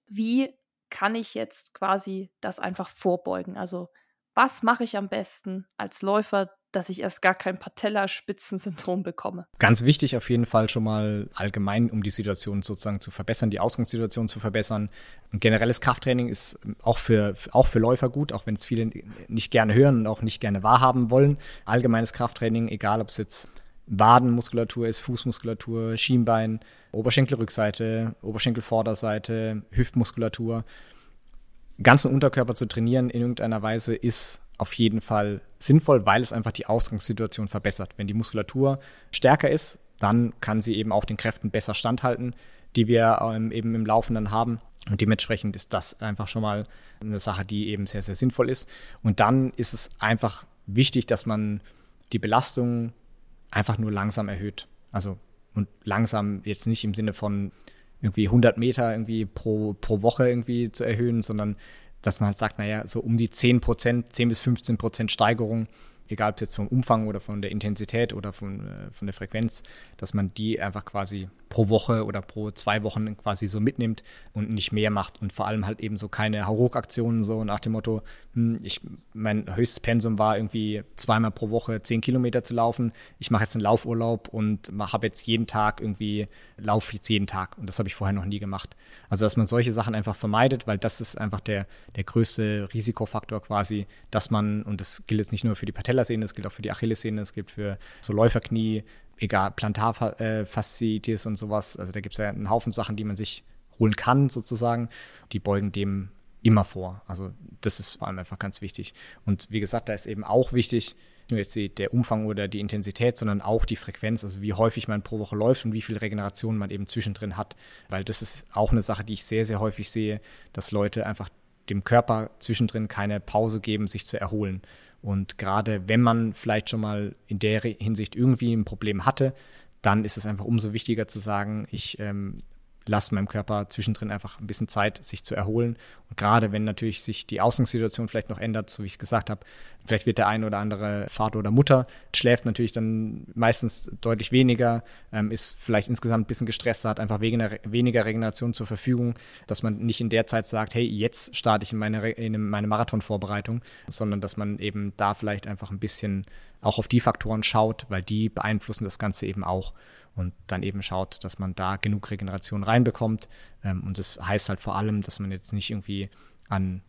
wie kann ich jetzt quasi das einfach vorbeugen? Also was mache ich am besten als Läufer, dass ich erst gar kein Patellaspitzensyndrom bekomme. Ganz wichtig auf jeden Fall schon mal allgemein, um die Situation sozusagen zu verbessern, die Ausgangssituation zu verbessern. Ein generelles Krafttraining ist auch für, auch für Läufer gut, auch wenn es viele nicht gerne hören und auch nicht gerne wahrhaben wollen. Allgemeines Krafttraining, egal ob es jetzt Wadenmuskulatur ist, Fußmuskulatur, Schienbein, Oberschenkelrückseite, Oberschenkelvorderseite, Hüftmuskulatur. Ganzen Unterkörper zu trainieren in irgendeiner Weise ist auf jeden Fall sinnvoll, weil es einfach die Ausgangssituation verbessert. Wenn die Muskulatur stärker ist, dann kann sie eben auch den Kräften besser standhalten, die wir ähm, eben im Laufenden haben. Und dementsprechend ist das einfach schon mal eine Sache, die eben sehr, sehr sinnvoll ist. Und dann ist es einfach wichtig, dass man die Belastung einfach nur langsam erhöht. Also und langsam jetzt nicht im Sinne von irgendwie 100 Meter irgendwie pro, pro Woche irgendwie zu erhöhen, sondern dass man halt sagt, naja, so um die 10 Prozent, 10 bis 15 Prozent Steigerung egal ob es jetzt vom Umfang oder von der Intensität oder von, äh, von der Frequenz, dass man die einfach quasi pro Woche oder pro zwei Wochen quasi so mitnimmt und nicht mehr macht und vor allem halt eben so keine Hauruck-Aktionen so nach dem Motto, hm, ich, mein höchstes Pensum war irgendwie zweimal pro Woche zehn Kilometer zu laufen, ich mache jetzt einen Laufurlaub und habe jetzt jeden Tag irgendwie, laufe jetzt jeden Tag und das habe ich vorher noch nie gemacht. Also dass man solche Sachen einfach vermeidet, weil das ist einfach der, der größte Risikofaktor quasi, dass man, und das gilt jetzt nicht nur für die Patella, Patellasehne, es gilt auch für die Achillessehne, es gilt für so Läuferknie, egal, Plantarfasziitis und sowas. Also da gibt es ja einen Haufen Sachen, die man sich holen kann, sozusagen. Die beugen dem immer vor. Also das ist vor allem einfach ganz wichtig. Und wie gesagt, da ist eben auch wichtig, nur jetzt die, der Umfang oder die Intensität, sondern auch die Frequenz, also wie häufig man pro Woche läuft und wie viel Regeneration man eben zwischendrin hat. Weil das ist auch eine Sache, die ich sehr, sehr häufig sehe, dass Leute einfach dem Körper zwischendrin keine Pause geben, sich zu erholen. Und gerade wenn man vielleicht schon mal in der Hinsicht irgendwie ein Problem hatte, dann ist es einfach umso wichtiger zu sagen, ich ähm, lasse meinem Körper zwischendrin einfach ein bisschen Zeit, sich zu erholen. Und gerade wenn natürlich sich die Ausgangssituation vielleicht noch ändert, so wie ich gesagt habe, vielleicht wird der eine oder andere Vater oder Mutter, schläft natürlich dann meistens deutlich weniger, ähm, ist vielleicht insgesamt ein bisschen gestresst, hat einfach weniger, weniger Regeneration zur Verfügung, dass man nicht in der Zeit sagt, hey, jetzt starte ich in meine, in meine Marathonvorbereitung, sondern dass man eben da vielleicht einfach ein bisschen auch auf die Faktoren schaut, weil die beeinflussen das Ganze eben auch und dann eben schaut, dass man da genug Regeneration reinbekommt. Ähm, und das heißt halt vor allem, dass man jetzt nicht irgendwie an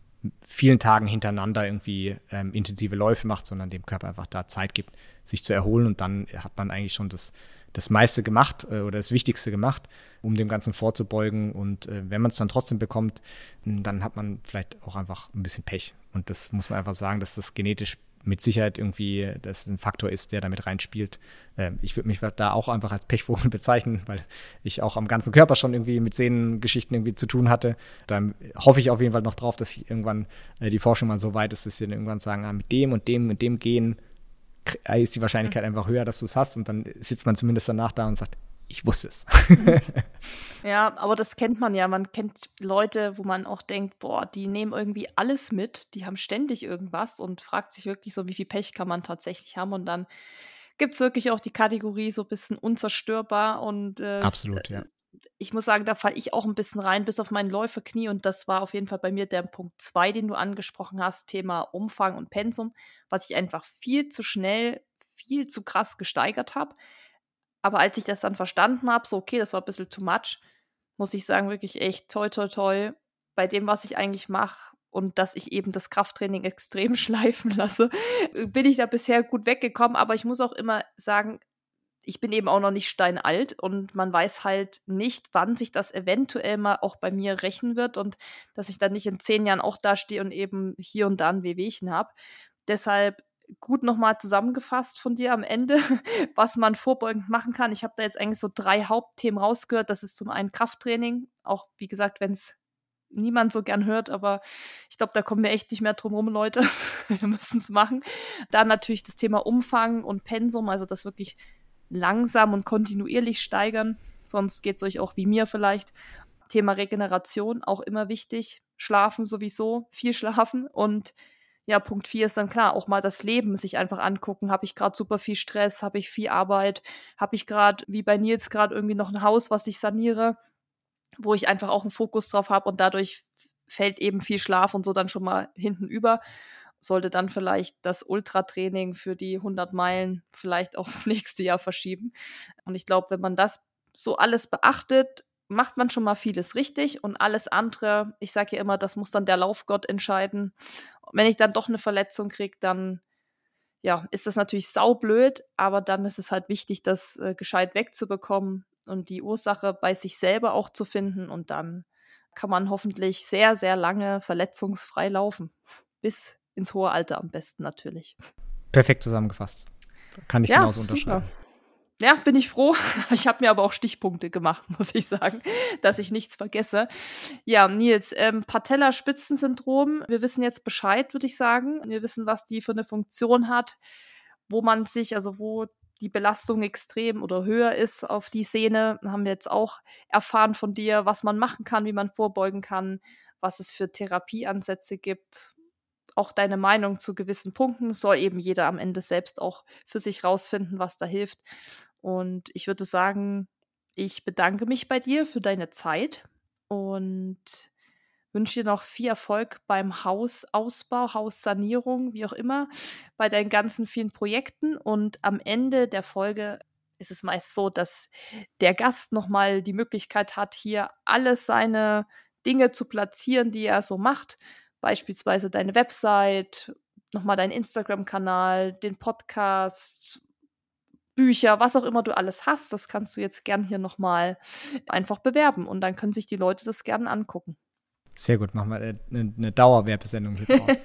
vielen Tagen hintereinander irgendwie ähm, intensive Läufe macht, sondern dem Körper einfach da Zeit gibt, sich zu erholen und dann hat man eigentlich schon das, das meiste gemacht äh, oder das Wichtigste gemacht, um dem Ganzen vorzubeugen. Und äh, wenn man es dann trotzdem bekommt, dann hat man vielleicht auch einfach ein bisschen Pech. Und das muss man einfach sagen, dass das genetisch mit Sicherheit irgendwie das ein Faktor ist, der damit reinspielt. Ähm, ich würde mich da auch einfach als Pechvogel (laughs) bezeichnen, weil ich auch am ganzen Körper schon irgendwie mit Sehnengeschichten irgendwie zu tun hatte. Dann hoffe ich auf jeden Fall noch drauf, dass irgendwann äh, die Forschung mal so weit ist, dass sie dann irgendwann sagen, ah, mit dem und dem und dem gehen ist die Wahrscheinlichkeit mhm. einfach höher, dass du es hast. Und dann sitzt man zumindest danach da und sagt, ich wusste es. (laughs) ja, aber das kennt man ja. Man kennt Leute, wo man auch denkt, boah, die nehmen irgendwie alles mit, die haben ständig irgendwas und fragt sich wirklich so, wie viel Pech kann man tatsächlich haben. Und dann gibt es wirklich auch die Kategorie so ein bisschen unzerstörbar und äh, absolut, ja. Ich muss sagen, da falle ich auch ein bisschen rein, bis auf mein Läuferknie. Und das war auf jeden Fall bei mir der Punkt 2, den du angesprochen hast, Thema Umfang und Pensum, was ich einfach viel zu schnell, viel zu krass gesteigert habe aber als ich das dann verstanden habe, so, okay, das war ein bisschen too much, muss ich sagen, wirklich echt toi, toi, toi, bei dem, was ich eigentlich mache und dass ich eben das Krafttraining (laughs) extrem schleifen lasse, bin ich da bisher gut weggekommen. Aber ich muss auch immer sagen, ich bin eben auch noch nicht steinalt und man weiß halt nicht, wann sich das eventuell mal auch bei mir rächen wird und dass ich dann nicht in zehn Jahren auch dastehe und eben hier und da ein Wehwehchen habe. Deshalb gut nochmal zusammengefasst von dir am Ende, (laughs) was man vorbeugend machen kann. Ich habe da jetzt eigentlich so drei Hauptthemen rausgehört. Das ist zum einen Krafttraining, auch wie gesagt, wenn es niemand so gern hört, aber ich glaube, da kommen wir echt nicht mehr drum rum, Leute. (laughs) wir müssen es machen. Dann natürlich das Thema Umfang und Pensum, also das wirklich langsam und kontinuierlich steigern. Sonst geht es euch auch wie mir vielleicht. Thema Regeneration auch immer wichtig. Schlafen sowieso, viel schlafen und ja, Punkt 4 ist dann klar, auch mal das Leben sich einfach angucken. Habe ich gerade super viel Stress? Habe ich viel Arbeit? Habe ich gerade, wie bei Nils, gerade irgendwie noch ein Haus, was ich saniere, wo ich einfach auch einen Fokus drauf habe und dadurch fällt eben viel Schlaf und so dann schon mal hinten über. Sollte dann vielleicht das Ultratraining für die 100 Meilen vielleicht (laughs) aufs nächste Jahr verschieben. Und ich glaube, wenn man das so alles beachtet, macht man schon mal vieles richtig und alles andere, ich sage ja immer, das muss dann der Laufgott entscheiden. Wenn ich dann doch eine Verletzung kriege, dann ja, ist das natürlich saublöd, aber dann ist es halt wichtig, das äh, gescheit wegzubekommen und die Ursache bei sich selber auch zu finden und dann kann man hoffentlich sehr, sehr lange verletzungsfrei laufen. Bis ins hohe Alter am besten natürlich. Perfekt zusammengefasst. Kann ich ja, genauso unterschreiben. Super ja, bin ich froh. (laughs) Ich habe mir aber auch Stichpunkte gemacht, (laughs) muss ich sagen, dass ich nichts vergesse. Ja, Nils, ähm, Patella-Spitzensyndrom. Wir wissen jetzt Bescheid, würde ich sagen. Wir wissen, was die für eine Funktion hat, wo man sich, also wo die Belastung extrem oder höher ist auf die Sehne. Haben wir jetzt auch erfahren von dir, was man machen kann, wie man vorbeugen kann, was es für Therapieansätze gibt. Auch deine Meinung zu gewissen Punkten soll eben jeder am Ende selbst auch für sich rausfinden, was da hilft. Und ich würde sagen, ich bedanke mich bei dir für deine Zeit und wünsche dir noch viel Erfolg beim Hausausbau, Haussanierung, wie auch immer, bei deinen ganzen vielen Projekten. Und am Ende der Folge ist es meist so, dass der Gast nochmal die Möglichkeit hat, hier alles seine Dinge zu platzieren, die er so macht. Beispielsweise deine Website, nochmal deinen Instagram-Kanal, den Podcast, Bücher, was auch immer du alles hast, das kannst du jetzt gern hier nochmal einfach bewerben und dann können sich die Leute das gerne angucken. Sehr gut, machen wir eine, Dauerwerbesendung hier draus.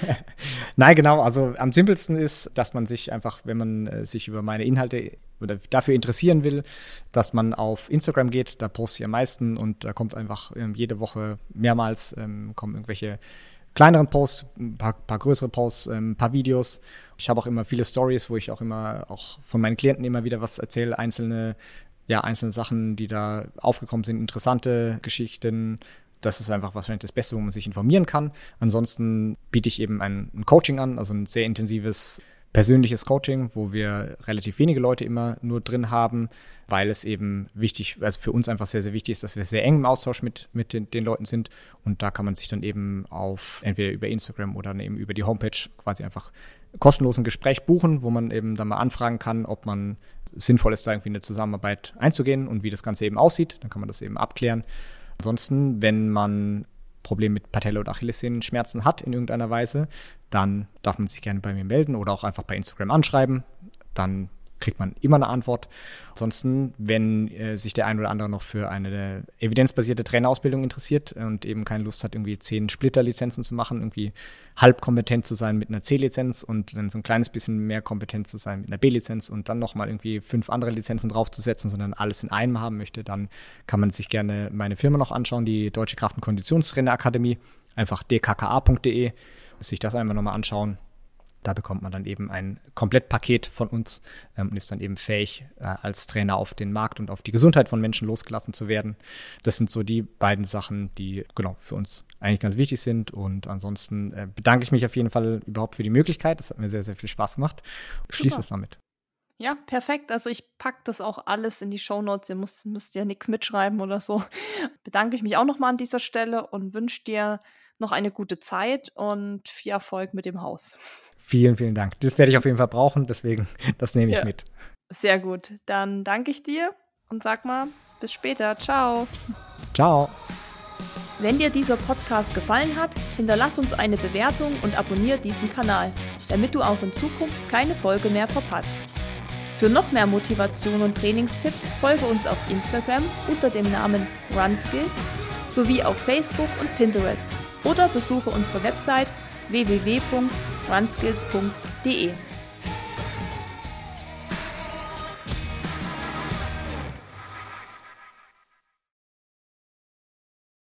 (laughs) Nein, genau, also am simpelsten ist, dass man sich einfach, wenn man äh, sich über meine Inhalte oder dafür interessieren will, dass man auf Instagram geht, da poste ich am meisten und da kommt einfach ähm, jede Woche mehrmals ähm, kommen irgendwelche kleineren Posts, ein paar, paar größere Posts, ein ähm, paar Videos. Ich habe auch immer viele Stories, wo ich auch immer auch von meinen Klienten immer wieder was erzähle, einzelne, ja, einzelne Sachen, die da aufgekommen sind, interessante Geschichten. Das ist einfach wahrscheinlich das Beste, wo man sich informieren kann. Ansonsten biete ich eben ein, ein Coaching an, also ein sehr intensives persönliches Coaching, wo wir relativ wenige Leute immer nur drin haben, weil es eben wichtig, also für uns einfach sehr, sehr wichtig ist, dass wir sehr eng im Austausch mit, mit den, den Leuten sind. Und da kann man sich dann eben auf entweder über Instagram oder eben über die Homepage quasi einfach kostenlos ein Gespräch buchen, wo man eben dann mal anfragen kann, ob man sinnvoll ist, da irgendwie eine Zusammenarbeit einzugehen und wie das Ganze eben aussieht. Dann kann man das eben abklären. Ansonsten, wenn man Problem mit Patella- oder Achillessehnenschmerzen hat in irgendeiner Weise, dann darf man sich gerne bei mir melden oder auch einfach bei Instagram anschreiben. Dann kriegt man immer eine Antwort. Ansonsten, wenn äh, sich der ein oder andere noch für eine evidenzbasierte Trainerausbildung interessiert und eben keine Lust hat, irgendwie zehn Splitterlizenzen zu machen, irgendwie halb kompetent zu sein mit einer C-Lizenz und dann so ein kleines bisschen mehr kompetent zu sein mit einer B-Lizenz und dann nochmal irgendwie fünf andere Lizenzen draufzusetzen, sondern alles in einem haben möchte, dann kann man sich gerne meine Firma noch anschauen, die Deutsche Kraft- und Konditionstrainerakademie, einfach dkka.de, sich das einmal nochmal anschauen da bekommt man dann eben ein Komplettpaket von uns ähm, und ist dann eben fähig, äh, als Trainer auf den Markt und auf die Gesundheit von Menschen losgelassen zu werden. Das sind so die beiden Sachen, die genau für uns eigentlich ganz wichtig sind. Und ansonsten äh, bedanke ich mich auf jeden Fall überhaupt für die Möglichkeit. Das hat mir sehr, sehr viel Spaß gemacht. Schließe es damit. Ja, perfekt. Also ich packe das auch alles in die Shownotes. Ihr müsst, müsst ja nichts mitschreiben oder so. (laughs) Bedanke ich mich auch nochmal an dieser Stelle und wünsche dir noch eine gute Zeit und viel Erfolg mit dem Haus. Vielen, vielen Dank. Das werde ich auf jeden Fall brauchen, deswegen, (laughs) das nehme ich ja. mit. Sehr gut. Dann danke ich dir und sag mal, bis später. Ciao. Ciao. Wenn dir dieser Podcast gefallen hat, hinterlass uns eine Bewertung und abonniere diesen Kanal, damit du auch in Zukunft keine Folge mehr verpasst. Für noch mehr Motivation und Trainingstipps folge uns auf Instagram unter dem Namen RunSkills sowie auf Facebook und Pinterest oder besuche unsere Website www.runskills.de.